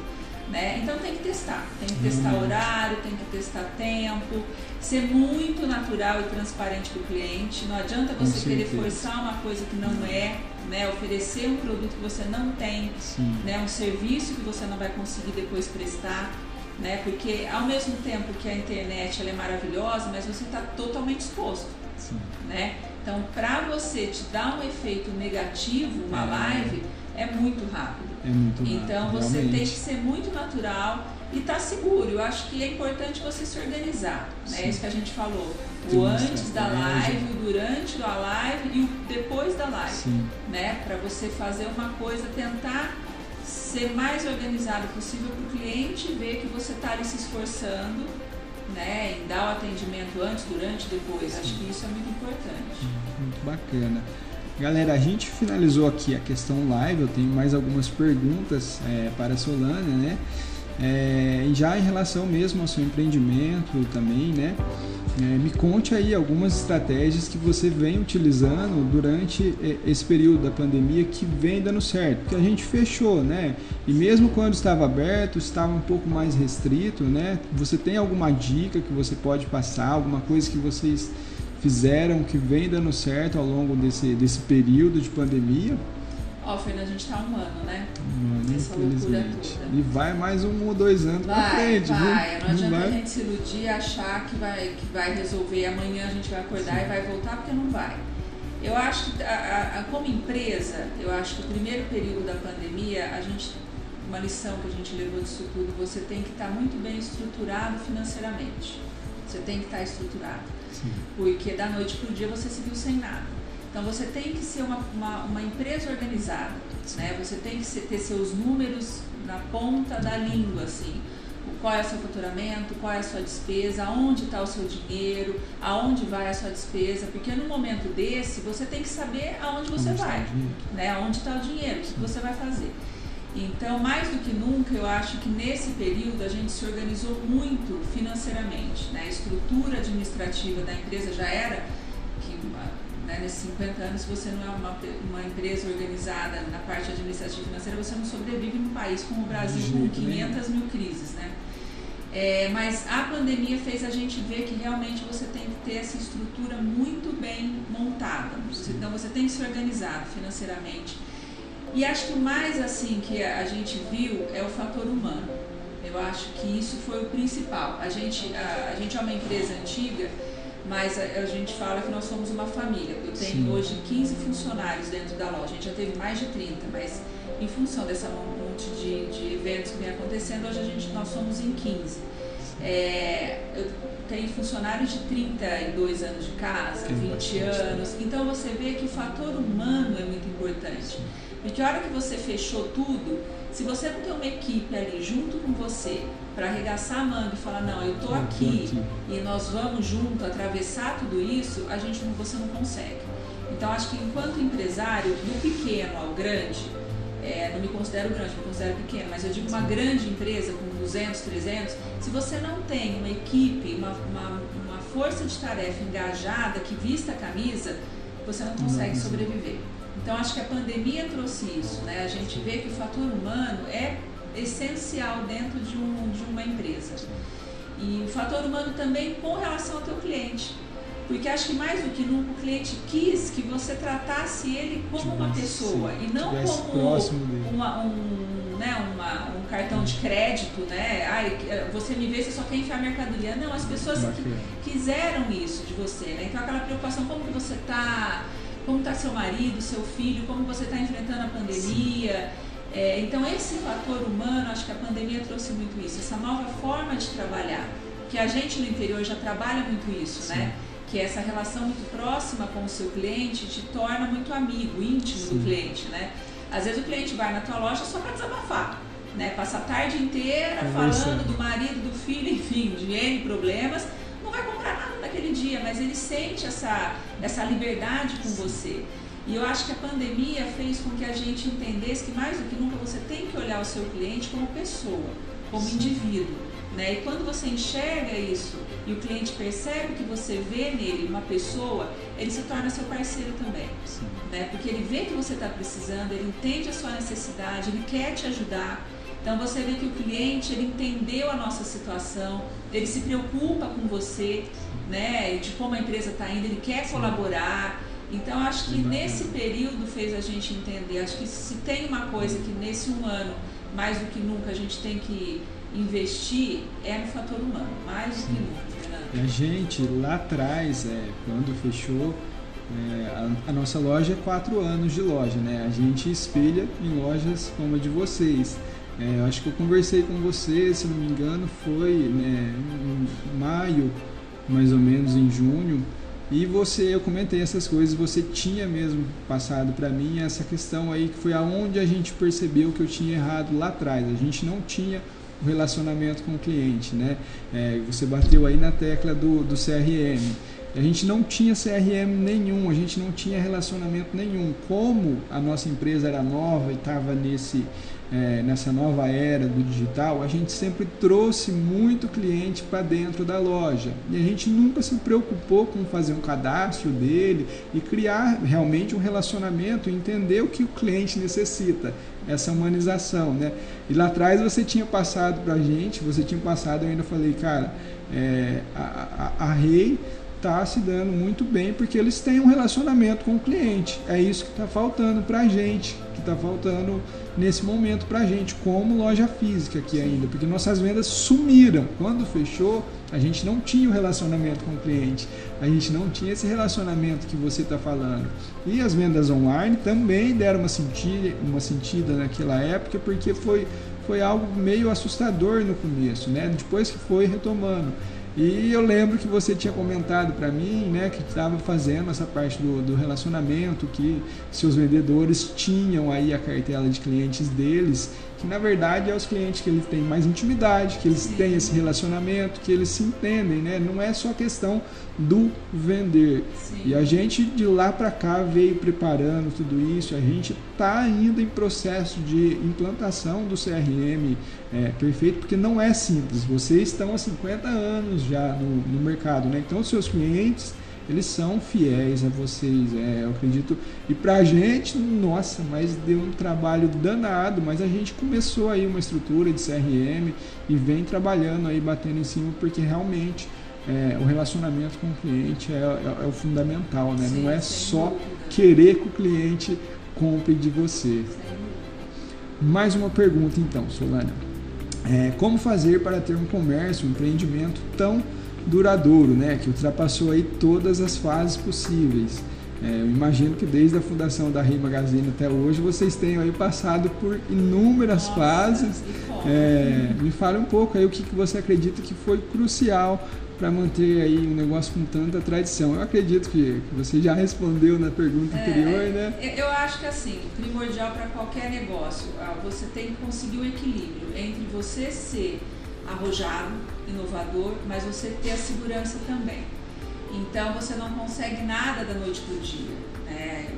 Né? Então tem que testar, tem que testar Realmente. horário, tem que testar tempo, ser muito natural e transparente para o cliente. Não adianta você querer forçar uma coisa que não é, né? oferecer um produto que você não tem, né? um serviço que você não vai conseguir depois prestar. Né? Porque ao mesmo tempo que a internet é maravilhosa, mas você está totalmente exposto. sim. Né? Então, para você te dar um efeito negativo, uma É. live, é muito rápido. É muito rápido, Então você tem que realmente. ser muito natural e tá seguro. Eu acho que é importante você se organizar. Né? É isso que a gente falou. O antes da live, o durante a live e o depois da live. Sim. Né? Para você fazer uma coisa, tentar ser mais organizado possível para o cliente ver que você está ali se esforçando né, em dar o atendimento antes, durante, depois. Sim. Acho que isso é muito importante. Muito bacana. Galera, a gente finalizou aqui a questão live. Eu tenho mais algumas perguntas é, para a Solana, né? É, já em relação mesmo ao seu empreendimento também, né? É, me conte aí algumas estratégias que você vem utilizando durante é, esse período da pandemia que vem dando certo, porque a gente fechou, né? E mesmo quando estava aberto, estava um pouco mais restrito, né? Você tem alguma dica que você pode passar, alguma coisa que vocês fizeram que vem dando certo ao longo desse, desse período de pandemia? Ó, Fernando, a gente tá um ano, né? Um ano, Essa loucura toda. E vai mais um ou dois anos vai, pra frente, vai. Viu? Não adianta vai. a gente se iludir e achar que vai, que vai resolver amanhã a gente vai acordar Sim. e vai voltar, porque não vai. Eu acho que, a, a, como empresa, eu acho que o primeiro período da pandemia, a gente, uma lição que a gente levou disso tudo, você tem que estar tá muito bem estruturado financeiramente. Você tem que estar tá estruturado. Sim. Porque da noite para o dia você se viu sem nada. Então você tem que ser uma, uma, uma empresa organizada, né? Você tem que ter seus números na ponta da língua, assim. Qual é o seu faturamento, qual é a sua despesa, aonde está o seu dinheiro, aonde vai a sua despesa, porque no momento desse você tem que saber aonde você Onde vai, né? Aonde está o dinheiro, o que você vai fazer. Então, mais do que nunca, eu acho que nesse período a gente se organizou muito financeiramente. Né? A estrutura administrativa da empresa já era que né, nesses 50 anos, se você não é uma, uma empresa organizada na parte administrativa e financeira, você não sobrevive num país como o Brasil com 500 mil crises, né? É, mas a pandemia fez a gente ver que realmente você tem que ter essa estrutura muito bem montada. Então você tem que se organizar financeiramente. E acho que o mais assim que a gente viu é o fator humano. Eu acho que isso foi o principal. A gente, a, a gente é uma empresa antiga mas a, a, gente fala que nós somos uma família. Eu tenho Sim. hoje 15 funcionários dentro da loja, a gente já teve mais de 30, mas em função dessa monte de, de eventos que vem acontecendo, hoje a gente, nós somos em 15. É, eu tenho funcionários de 32 anos de casa, 20 anos, então você vê que o fator humano é muito importante. Porque a hora que você fechou tudo, se você não tem uma equipe ali junto com você para arregaçar a manga e falar, não, eu tô aqui, e nós vamos junto atravessar tudo isso, a gente você não consegue. Então acho que enquanto empresário, do pequeno ao grande, é, não me considero grande, me considero pequeno, mas eu digo uma grande empresa com 200, 300, se você não tem uma equipe, uma, uma, uma força de tarefa engajada que vista a camisa, você não consegue sobreviver. Então acho que a pandemia trouxe isso, né? A gente vê que o fator humano é essencial dentro de, um, de uma empresa. E o fator humano também com relação ao teu cliente. Porque acho que mais do que nunca o cliente quis que você tratasse ele como uma pessoa e não como uma, um, né, uma, um cartão de crédito, né? Ai, você me vê, você só quer enfiar mercadoria. Não, as pessoas que quiseram isso de você, né? Então aquela preocupação, como que você está, como está seu marido, seu filho, como você está enfrentando a pandemia. É, então esse fator humano, acho que a pandemia trouxe muito isso, essa nova forma de trabalhar, que a gente no interior já trabalha muito isso, Sim. né? Que essa relação muito próxima com o seu cliente te torna muito amigo, íntimo Sim. do cliente, né? Às vezes o cliente vai na tua loja só para desabafar, né? Passa a tarde inteira falando do marido, do filho, enfim, de N problemas, dia, mas ele sente essa, essa liberdade com você. E eu acho que a pandemia fez com que a gente entendesse que mais do que nunca você tem que olhar o seu cliente como pessoa, como indivíduo. Né? E quando você enxerga isso e o cliente percebe que você vê nele uma pessoa, ele se torna seu parceiro também. Né? Porque ele vê que você está precisando, ele entende a sua necessidade, ele quer te ajudar. Então você vê que o cliente ele entendeu a nossa situação, ele se preocupa com você, né? De como a empresa está indo, ele quer colaborar. Então, acho que nesse período fez a gente entender. Acho que se tem uma coisa que nesse um ano, mais do que nunca, a gente tem que investir, é no fator humano, mais do que nunca. Né? A gente, lá atrás, é, quando fechou, é, a, a, nossa loja é quatro anos de loja, né? A gente espelha em lojas como a de vocês. É, eu acho que eu conversei com você, se não me engano, foi né, em maio, mais ou menos em junho, e você, eu comentei essas coisas, você tinha mesmo passado para mim essa questão aí que foi aonde a gente percebeu que eu tinha errado lá atrás. A gente não tinha o relacionamento com o cliente, né? É, você bateu aí na tecla do, do CRM. A gente não tinha CRM nenhum, a gente não tinha relacionamento nenhum. Como a nossa empresa era nova e estava nesse é, nessa nova era do digital, a gente sempre trouxe muito cliente para dentro da loja e a gente nunca se preocupou com fazer um cadastro dele e criar realmente um relacionamento, entender o que o cliente necessita, essa humanização, né? E lá atrás você tinha passado para a gente, você tinha passado, eu ainda falei, cara, é, a, a, a Rei está se dando muito bem porque eles têm um relacionamento com o cliente. É isso que está faltando para a gente, que está faltando nesse momento para a gente, como loja física aqui ainda, porque nossas vendas sumiram. Quando fechou, a gente não tinha o relacionamento com o cliente, a gente não tinha esse relacionamento que você está falando. E as vendas online também deram uma sentida, uma sentida naquela época, porque foi, foi algo meio assustador no começo, né? depois que foi retomando. E eu lembro que você tinha comentado para mim, né, que estava fazendo essa parte do, do, relacionamento, que seus vendedores tinham aí a cartela de clientes deles, que na verdade é os clientes que eles têm mais intimidade, que eles têm esse relacionamento, que eles se entendem, né? Não é só questão do vender. Sim. E a gente de lá para cá veio preparando tudo isso, a gente está ainda em processo de implantação do CRM é, perfeito, porque não é simples. Vocês estão há 50 anos já no, no mercado, né? Então, os seus clientes eles são fiéis a vocês, é, eu acredito. E pra gente, nossa, mas deu um trabalho danado, mas a gente começou aí uma estrutura de CRM e vem trabalhando aí, batendo em cima, porque realmente é, o relacionamento com o cliente é, é, é o fundamental, né? Sim, Não é só dúvida. querer que o cliente compre de você. Mais uma pergunta então, Solana. É, como fazer para ter um comércio, um empreendimento tão duradouro, né, que ultrapassou aí todas as fases possíveis? É, eu imagino que desde a fundação da Rei Magazine até hoje vocês tenham aí passado por inúmeras Nossa, fases. É, me fale um pouco aí o que, que você acredita que foi crucial para manter aí um negócio com tanta tradição? Eu acredito que você já respondeu na pergunta é, anterior, né? Eu acho que assim, primordial para qualquer negócio, ah, você tem que conseguir o um equilíbrio entre você ser arrojado, inovador, mas você ter a segurança também. Então você não consegue nada da noite para o dia. Né?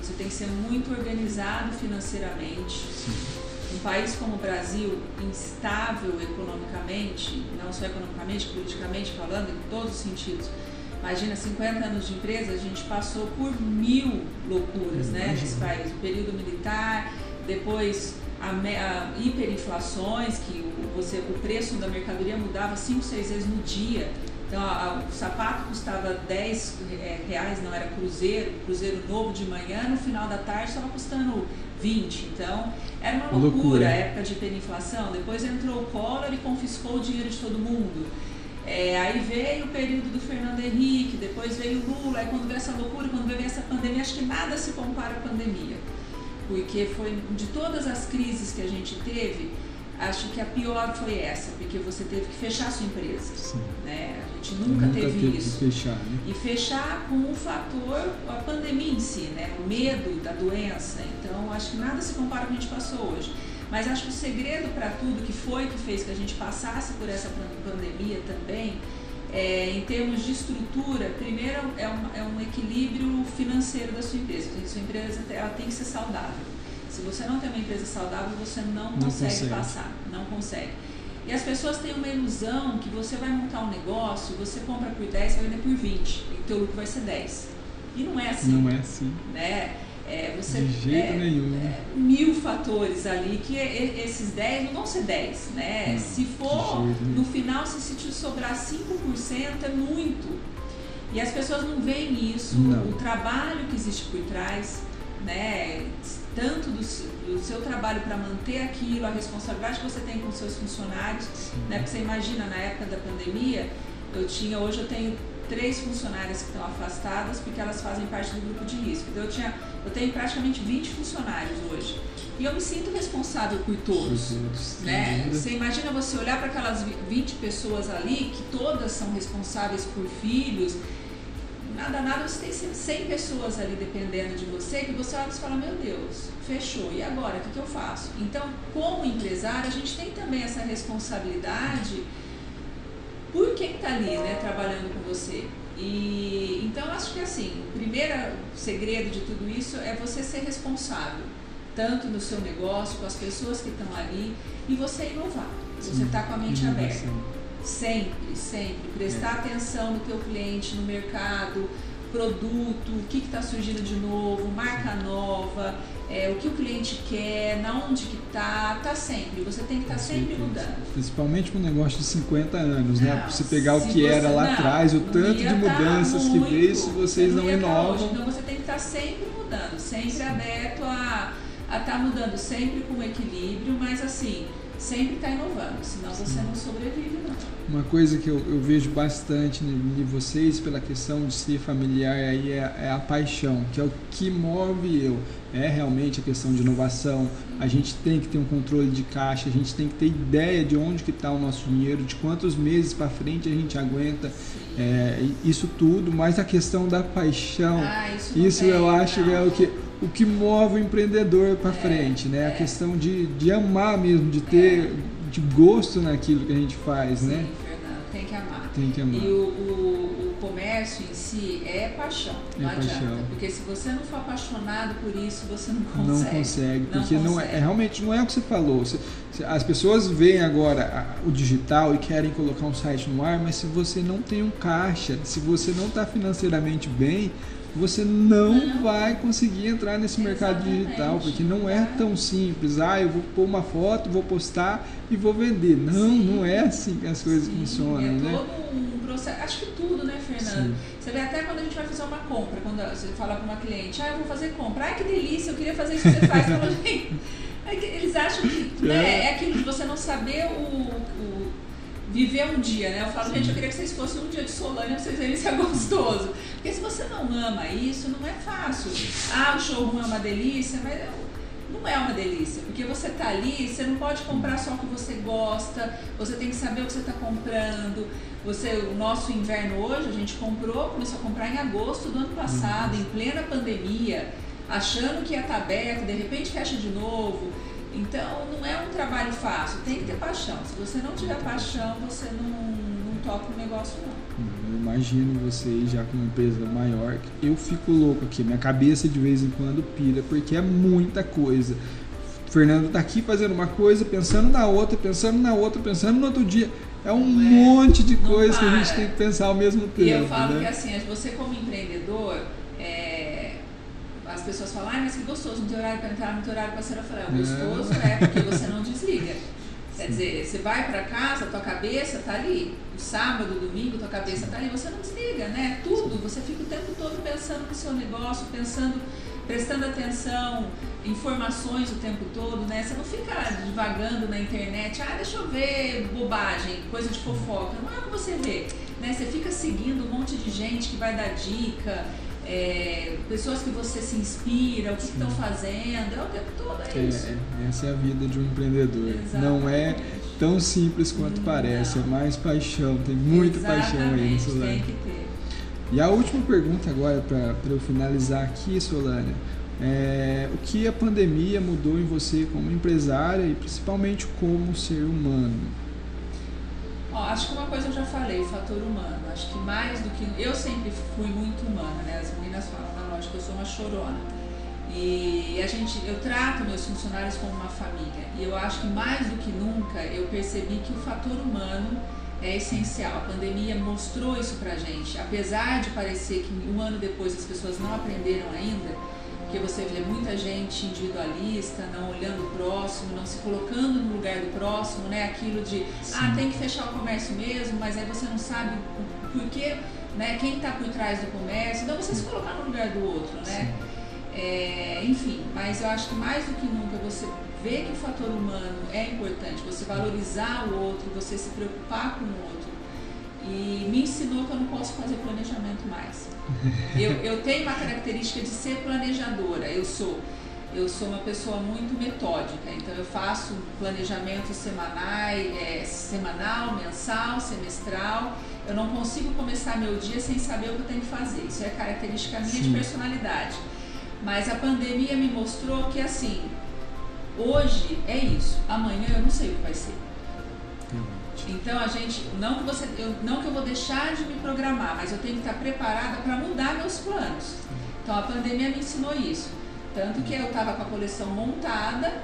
Você tem que ser muito organizado financeiramente. Um país como o Brasil, instável economicamente, não só economicamente, politicamente falando, em todos os sentidos. Imagina, 50 anos de empresa, a gente passou por mil loucuras né, nesse país. O período militar, depois a, a hiperinflações, que o, você, o preço da mercadoria mudava 5, 6 vezes no dia. Então, a, a, o sapato custava 10 é, reais, não era cruzeiro, cruzeiro novo de manhã, no final da tarde estava custando 20. Então, era uma loucura, loucura. a época de hiperinflação. Depois entrou o Collor e confiscou o dinheiro de todo mundo. É, aí veio o período do Fernando Henrique, depois veio o Lula, aí quando veio essa loucura, quando veio essa pandemia, acho que nada se compara à pandemia. Porque foi de todas as crises que a gente teve, acho que a pior foi essa, porque você teve que fechar a sua empresa. Sim. Né? A gente nunca, nunca teve, teve, isso. Fechar, né? E fechar com o fator, a pandemia em si, né? o medo da doença. Então, acho que nada se compara com o que a gente passou hoje. Mas acho que o segredo para tudo que foi que fez que a gente passasse por essa pandemia também, é, em termos de estrutura, primeiro é um, é um equilíbrio financeiro da sua empresa. A sua empresa ela tem que ser saudável. Se você não tem uma empresa saudável, você não, não consegue, consegue, passar, não consegue. E as pessoas têm uma ilusão que você vai montar um negócio, você compra por 10, vai vender por 20, e o teu lucro vai ser 10. E não é assim. Não é assim. Né? É, você, De jeito é, nenhum. É, mil fatores ali, que esses 10 não vão ser 10, né? Não, se for, no final, se, te sobrar 5% é muito. E as pessoas não veem isso, não. o trabalho que existe por trás, né? tanto do, do seu trabalho para manter aquilo, a responsabilidade que você tem com seus funcionários, né? Porque você imagina, na época da pandemia, eu tinha, hoje eu tenho três funcionárias que estão afastadas porque elas fazem parte do grupo de risco. Então eu, tinha, eu tenho praticamente 20 funcionários hoje. E eu me sinto responsável por todos. né? Você imagina você olhar para aquelas 20 pessoas ali, que todas são responsáveis por filhos. Nada, nada, você tem 100 pessoas ali dependendo de você, que você olha e fala, meu Deus, fechou, e agora, o que, que eu faço? Então, como empresário, a gente tem também essa responsabilidade por quem está ali, né, trabalhando com você. E então acho que assim, o primeiro segredo de tudo isso é você ser responsável, tanto no seu negócio, com as pessoas que estão ali, e você inovar. Você está com a mente aberta. Sempre, sempre. Prestar é. atenção no teu cliente, no mercado, produto, o que está surgindo de novo, marca nova, é, o que o cliente quer, na onde que tá, tá sempre. Você tem que estar tá sempre mudando. Principalmente com um negócio de 50 anos, né? não, né? Você pegar o que era lá não, atrás, o tanto de tá mudanças tá que veio, se vocês não inovam. Então você tem que estar tá sempre mudando, sempre Sim. aberto a estar tá mudando, sempre com equilíbrio, mas assim, sempre está inovando, senão você não sobrevive, não. Uma coisa que eu, eu vejo bastante de vocês pela questão de ser familiar aí é, é, a paixão, que é o que move eu. É realmente a questão de inovação. A gente tem que ter um controle de caixa, a gente tem que ter ideia de onde que está o nosso dinheiro, de quantos meses para frente a gente aguenta é, isso tudo, mas a questão da paixão, ah, isso, isso eu acho que é o que o que move o empreendedor para frente, né? A é. questão de, de amar mesmo, de ter de gosto naquilo que a gente faz, Sim, né? Fernando, tem que amar. Tem que amar. E o, o, o comércio em si é paixão, não é adianta. Paixão. Porque se você não for apaixonado por isso, você não consegue. Não consegue, porque não, consegue. não é, realmente não é o que você falou. Você, as pessoas veem agora o digital e querem colocar um site no ar, mas se você não tem um caixa, se você não está financeiramente bem, você não, vai conseguir entrar nesse mercado digital, porque não é tão simples. Ah, eu vou pôr uma foto, vou postar e vou vender. Não, Sim. não é assim que as coisas Sim. funcionam, é né? todo um processo. Acho que tudo, né, Fernando? Sim. Você vê até quando a gente vai fazer uma compra, quando você fala para uma cliente, ah, eu vou fazer compra. Ai, que delícia, eu queria fazer isso que você faz. É eles acham que né, é. é aquilo de você não saber o, o viver um dia, né? Eu falo, gente, eu queria que vocês fossem um dia de Solânia pra vocês verem se é gostoso. Porque se você não ama isso, não é fácil. Ah, o showroom é uma delícia, mas não é uma delícia. Porque você tá ali, você não pode comprar só o que você gosta, você tem que saber o que você está comprando. Você, o nosso inverno hoje, a gente comprou, começou a comprar em agosto do ano passado, em plena pandemia, achando que ia estar tá aberto, de repente fecha de novo. Então, não é um trabalho fácil, tem que ter paixão. Se você não tiver paixão, você não, não toca o negócio, não. Eu imagino vocês já com uma empresa maior, eu fico louco aqui, minha cabeça de vez em quando pira, porque é muita coisa. O Fernando está aqui fazendo uma coisa, pensando na outra, pensando na outra, pensando no outro dia. É um é, monte de coisa que a gente tem que pensar ao mesmo tempo. E eu falo né? que assim, você como empreendedor, as pessoas falam, ah, mas que gostoso, não tem horário para entrar, não tem horário para falei, é gostoso é porque você não desliga. Quer dizer, você vai para casa, tua cabeça tá ali. O sábado, domingo, tua cabeça tá ali. Você não desliga, né? Tudo. Você fica o tempo todo pensando no seu negócio, pensando, prestando atenção, informações o tempo todo, né? Você não fica divagando na internet. Ah, deixa eu ver bobagem, coisa de fofoca. Não é o que você vê, né? Você fica seguindo um monte de gente que vai dar dica é, pessoas que você se inspira, o que estão fazendo, é o tempo todo, é, é isso. Essa é a vida de um empreendedor. Exatamente. Não é tão simples quanto Não. parece, é mais paixão, tem muita Exatamente, paixão aí, Solane. Tem que ter. E a última pergunta agora, para eu finalizar aqui, Solane, é, o que a pandemia mudou em você como empresária e principalmente como ser humano? Ó, acho que uma coisa eu já falei, o fator humano. Acho que mais do que. Eu sempre fui muito humana, né? As meninas falam na loja que eu sou uma chorona. E a gente, eu trato meus funcionários como uma família. E eu acho que mais do que nunca eu percebi que o fator humano é essencial. A pandemia mostrou isso pra gente. Apesar de parecer que um ano depois as pessoas não aprenderam ainda, porque você vê muita gente individualista, não olhando o próximo, não se colocando no lugar do próximo, né? Aquilo de, Sim. ah, tem que fechar o comércio mesmo, mas aí você não sabe por quê, né? Quem está por trás do comércio, então você se colocar no lugar do outro, né? É, enfim, mas eu acho que mais do que nunca você vê que o fator humano é importante, você valorizar o outro, você se preocupar com o outro, e me ensinou que eu não posso fazer planejamento mais. Eu, eu tenho uma característica de ser planejadora. Eu sou eu sou uma pessoa muito metódica, então eu faço planejamento semanal, é, semanal, mensal, semestral. Eu não consigo começar meu dia sem saber o que eu tenho que fazer. Isso é característica minha Sim. de personalidade. Mas a pandemia me mostrou que assim, hoje é isso, amanhã eu não sei o que vai ser. Então a gente, não que você, eu, não que eu vou deixar de me programar, mas eu tenho que estar preparada para mudar meus planos. Então a pandemia me ensinou isso. Tanto que eu estava com a coleção montada,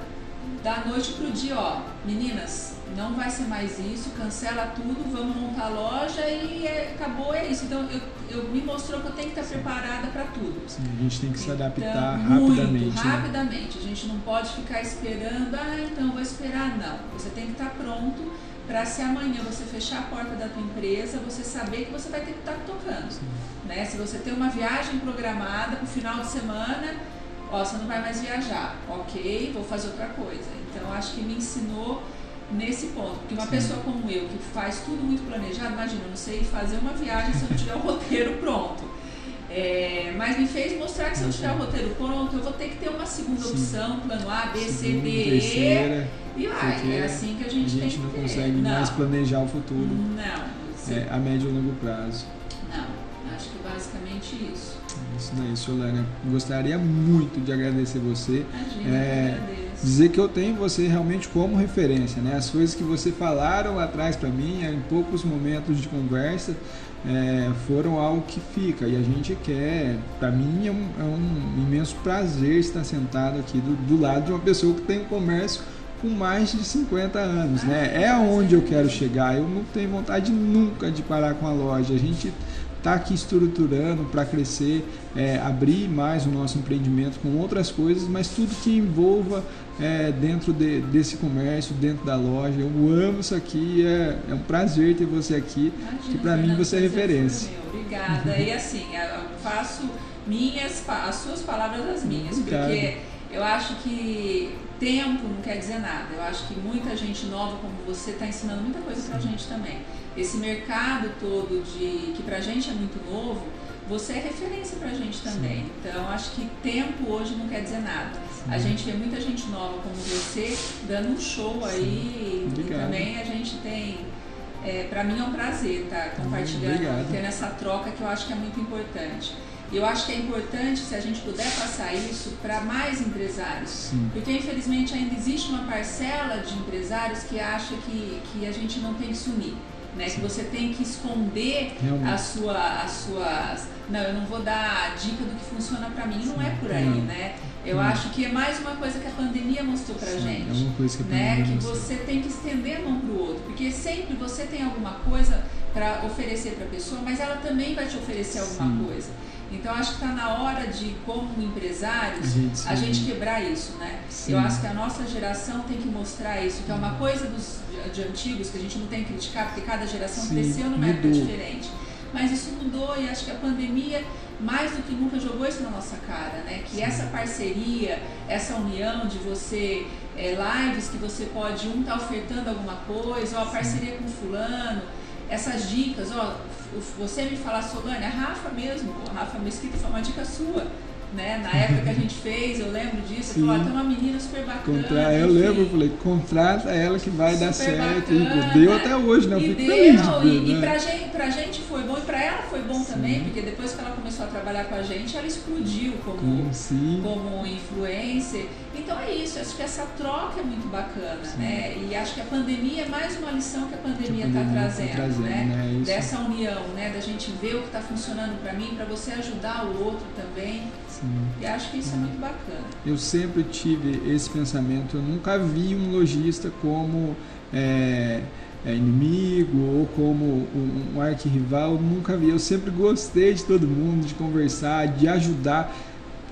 da noite pro dia, ó, meninas, não vai ser mais isso, cancela tudo, vamos montar a loja e é, acabou, é isso. Então eu, eu me mostrou que eu tenho que estar preparada para tudo. Sim, a gente tem que se adaptar então, rapidamente. Muito, né? rapidamente. A gente não pode ficar esperando, ah, então vou esperar. Não. Você tem que estar pronto para se amanhã você fechar a porta da tua empresa, você saber que você vai ter que estar tocando. Né? Se você tem uma viagem programada para o final de semana, ó, você não vai mais viajar, ok, vou fazer outra coisa. Então, acho que me ensinou nesse ponto. Porque uma Sim. pessoa como eu, que faz tudo muito planejado, imagina, eu não sei fazer uma viagem se eu não tiver o roteiro pronto. É, mas me fez mostrar que se eu tiver o roteiro pronto, eu vou ter que ter uma segunda Sim. opção, plano A, B, C, D, E. E vai, é assim que a gente, a gente tem não que consegue não. mais planejar o futuro. Não. É, a médio e longo prazo. Não, acho que basicamente isso. Isso daí, Solana. Gostaria muito de agradecer você. Imagina, é, dizer que eu tenho você realmente como referência, né? As coisas que você falaram lá atrás para mim, em poucos momentos de conversa, é, foram algo que fica e a gente quer. Para mim é um, é um, imenso prazer estar sentado aqui do, do, lado de uma pessoa que tem um comércio com mais de 50 anos, né? É aonde eu quero chegar. Eu não tenho vontade nunca de parar com a loja. A gente está aqui estruturando para crescer, é, abrir mais o nosso empreendimento com outras coisas, mas tudo que envolva é, dentro de, desse comércio, dentro da loja. Eu amo isso aqui, é, é um prazer ter você aqui, Imagina, que para mim você é referência. Obrigada. e assim, eu faço minhas, as suas palavras as minhas, Obrigado. porque eu acho que tempo não quer dizer nada. Eu acho que muita gente nova como você está ensinando muita coisa para a gente também esse mercado todo de que pra gente é muito novo, você é referência pra gente também. Sim. Então, acho que tempo hoje não quer dizer nada. Sim. A gente vê muita gente nova como você dando um show aí e também a gente tem é, para mim é um prazer estar tá compartilhando, Obrigado. tendo essa troca que eu acho que é muito importante. E eu acho que é importante se a gente puder passar isso para mais empresários. Sim. Porque infelizmente ainda existe uma parcela de empresários que acha que, que a gente não tem que se unir né? Que você tem que esconder a sua, as suas. Não, eu não vou dar dica do que funciona para mim. Não é por aí, não. né? Eu não. acho que é mais uma coisa que a pandemia mostrou pra Sim, gente. É uma coisa que a né? pandemia Que você tem que estender a mão pro outro, porque sempre você tem alguma coisa para oferecer para a pessoa, mas ela também vai te oferecer alguma Sim. coisa. Então acho que está na hora de, como empresários, gente, a gente quebrar isso, né? Sim. Eu acho que a nossa geração tem que mostrar isso, que é uma coisa dos, de, antigos que a gente não tem que criticar, porque cada geração sim, cresceu numa época diferente. Mas isso mudou e acho que a pandemia mais do que nunca jogou isso na nossa cara, né? Que sim. essa parceria, essa união de você é, lives que você pode um tá ofertando alguma coisa, ó, parceria com fulano, essas dicas, ó, você me falar, Solane, a Rafa mesmo, a Rafa Mesquita foi uma dica sua né? Na época que a gente fez, eu lembro disso, Sim. eu falei, tem uma menina super bacana. Contra... Eu lembro, eu falei, contrata ela que vai dar certo. Bacana. Deu até hoje, né? Eu fico deu, feliz de ver, e, né? e pra gente, pra gente foi bom, e pra ela foi bom Sim. também, porque depois que ela começou a trabalhar com a gente, ela explodiu como, como influencer. Então é isso, acho que essa troca é muito bacana, Sim. né? E acho que a pandemia é mais uma lição que a pandemia está tá trazendo, tá trazendo, né? né? Dessa união, né? Da gente ver o que está funcionando para mim, para você ajudar o outro também. Sim. E acho que isso é muito bacana. Eu sempre tive esse pensamento, eu nunca vi um lojista como é, é inimigo ou como um, um arquirrival, nunca vi. Eu sempre gostei de todo mundo, de conversar, de ajudar.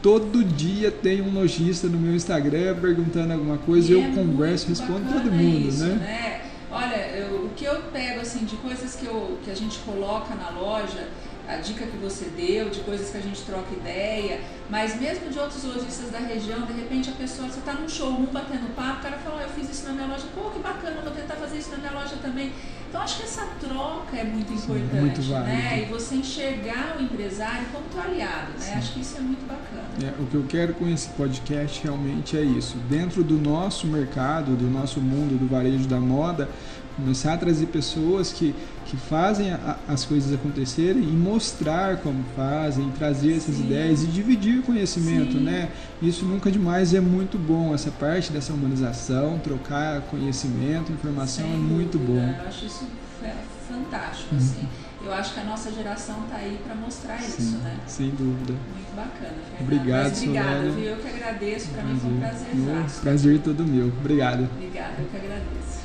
Todo dia tem um lojista no meu Instagram perguntando alguma coisa, e eu é converso, respondo todo mundo, isso, né? né? Olha, eu, o que eu pego assim de coisas que, eu, que a gente coloca na loja a dica que você deu, de coisas que a gente troca ideia, mas mesmo de outros lojistas da região, de repente a pessoa, você está num showroom batendo papo, o cara fala, oh, eu fiz isso na minha loja, pô, que bacana, vou tentar fazer isso na minha loja também. Então acho que essa troca é muito Sim, importante, é muito né? E você enxergar o empresário como teu aliado, né? Sim. Acho que isso é muito bacana. É, o que eu quero com esse podcast realmente é isso. Dentro do nosso mercado, do nosso mundo do varejo da moda, começar a trazer pessoas que, que fazem a- as coisas acontecerem e mostrar como fazem, trazer essas Sim. ideias e dividir o conhecimento, Sim. né? Isso nunca demais é muito bom. Essa parte dessa humanização, trocar conhecimento, informação Sem é muito dúvida. bom. Eu acho isso fa- fantástico, Uhum. assim. Eu acho que a nossa geração está aí para mostrar isso, Sim, né? sem dúvida. Muito bacana, Fernando. Obrigado, Mas obrigada, viu? Eu que agradeço. Para mim foi um Prazer. Prazer todo meu. Obrigado. Obrigada, eu que agradeço.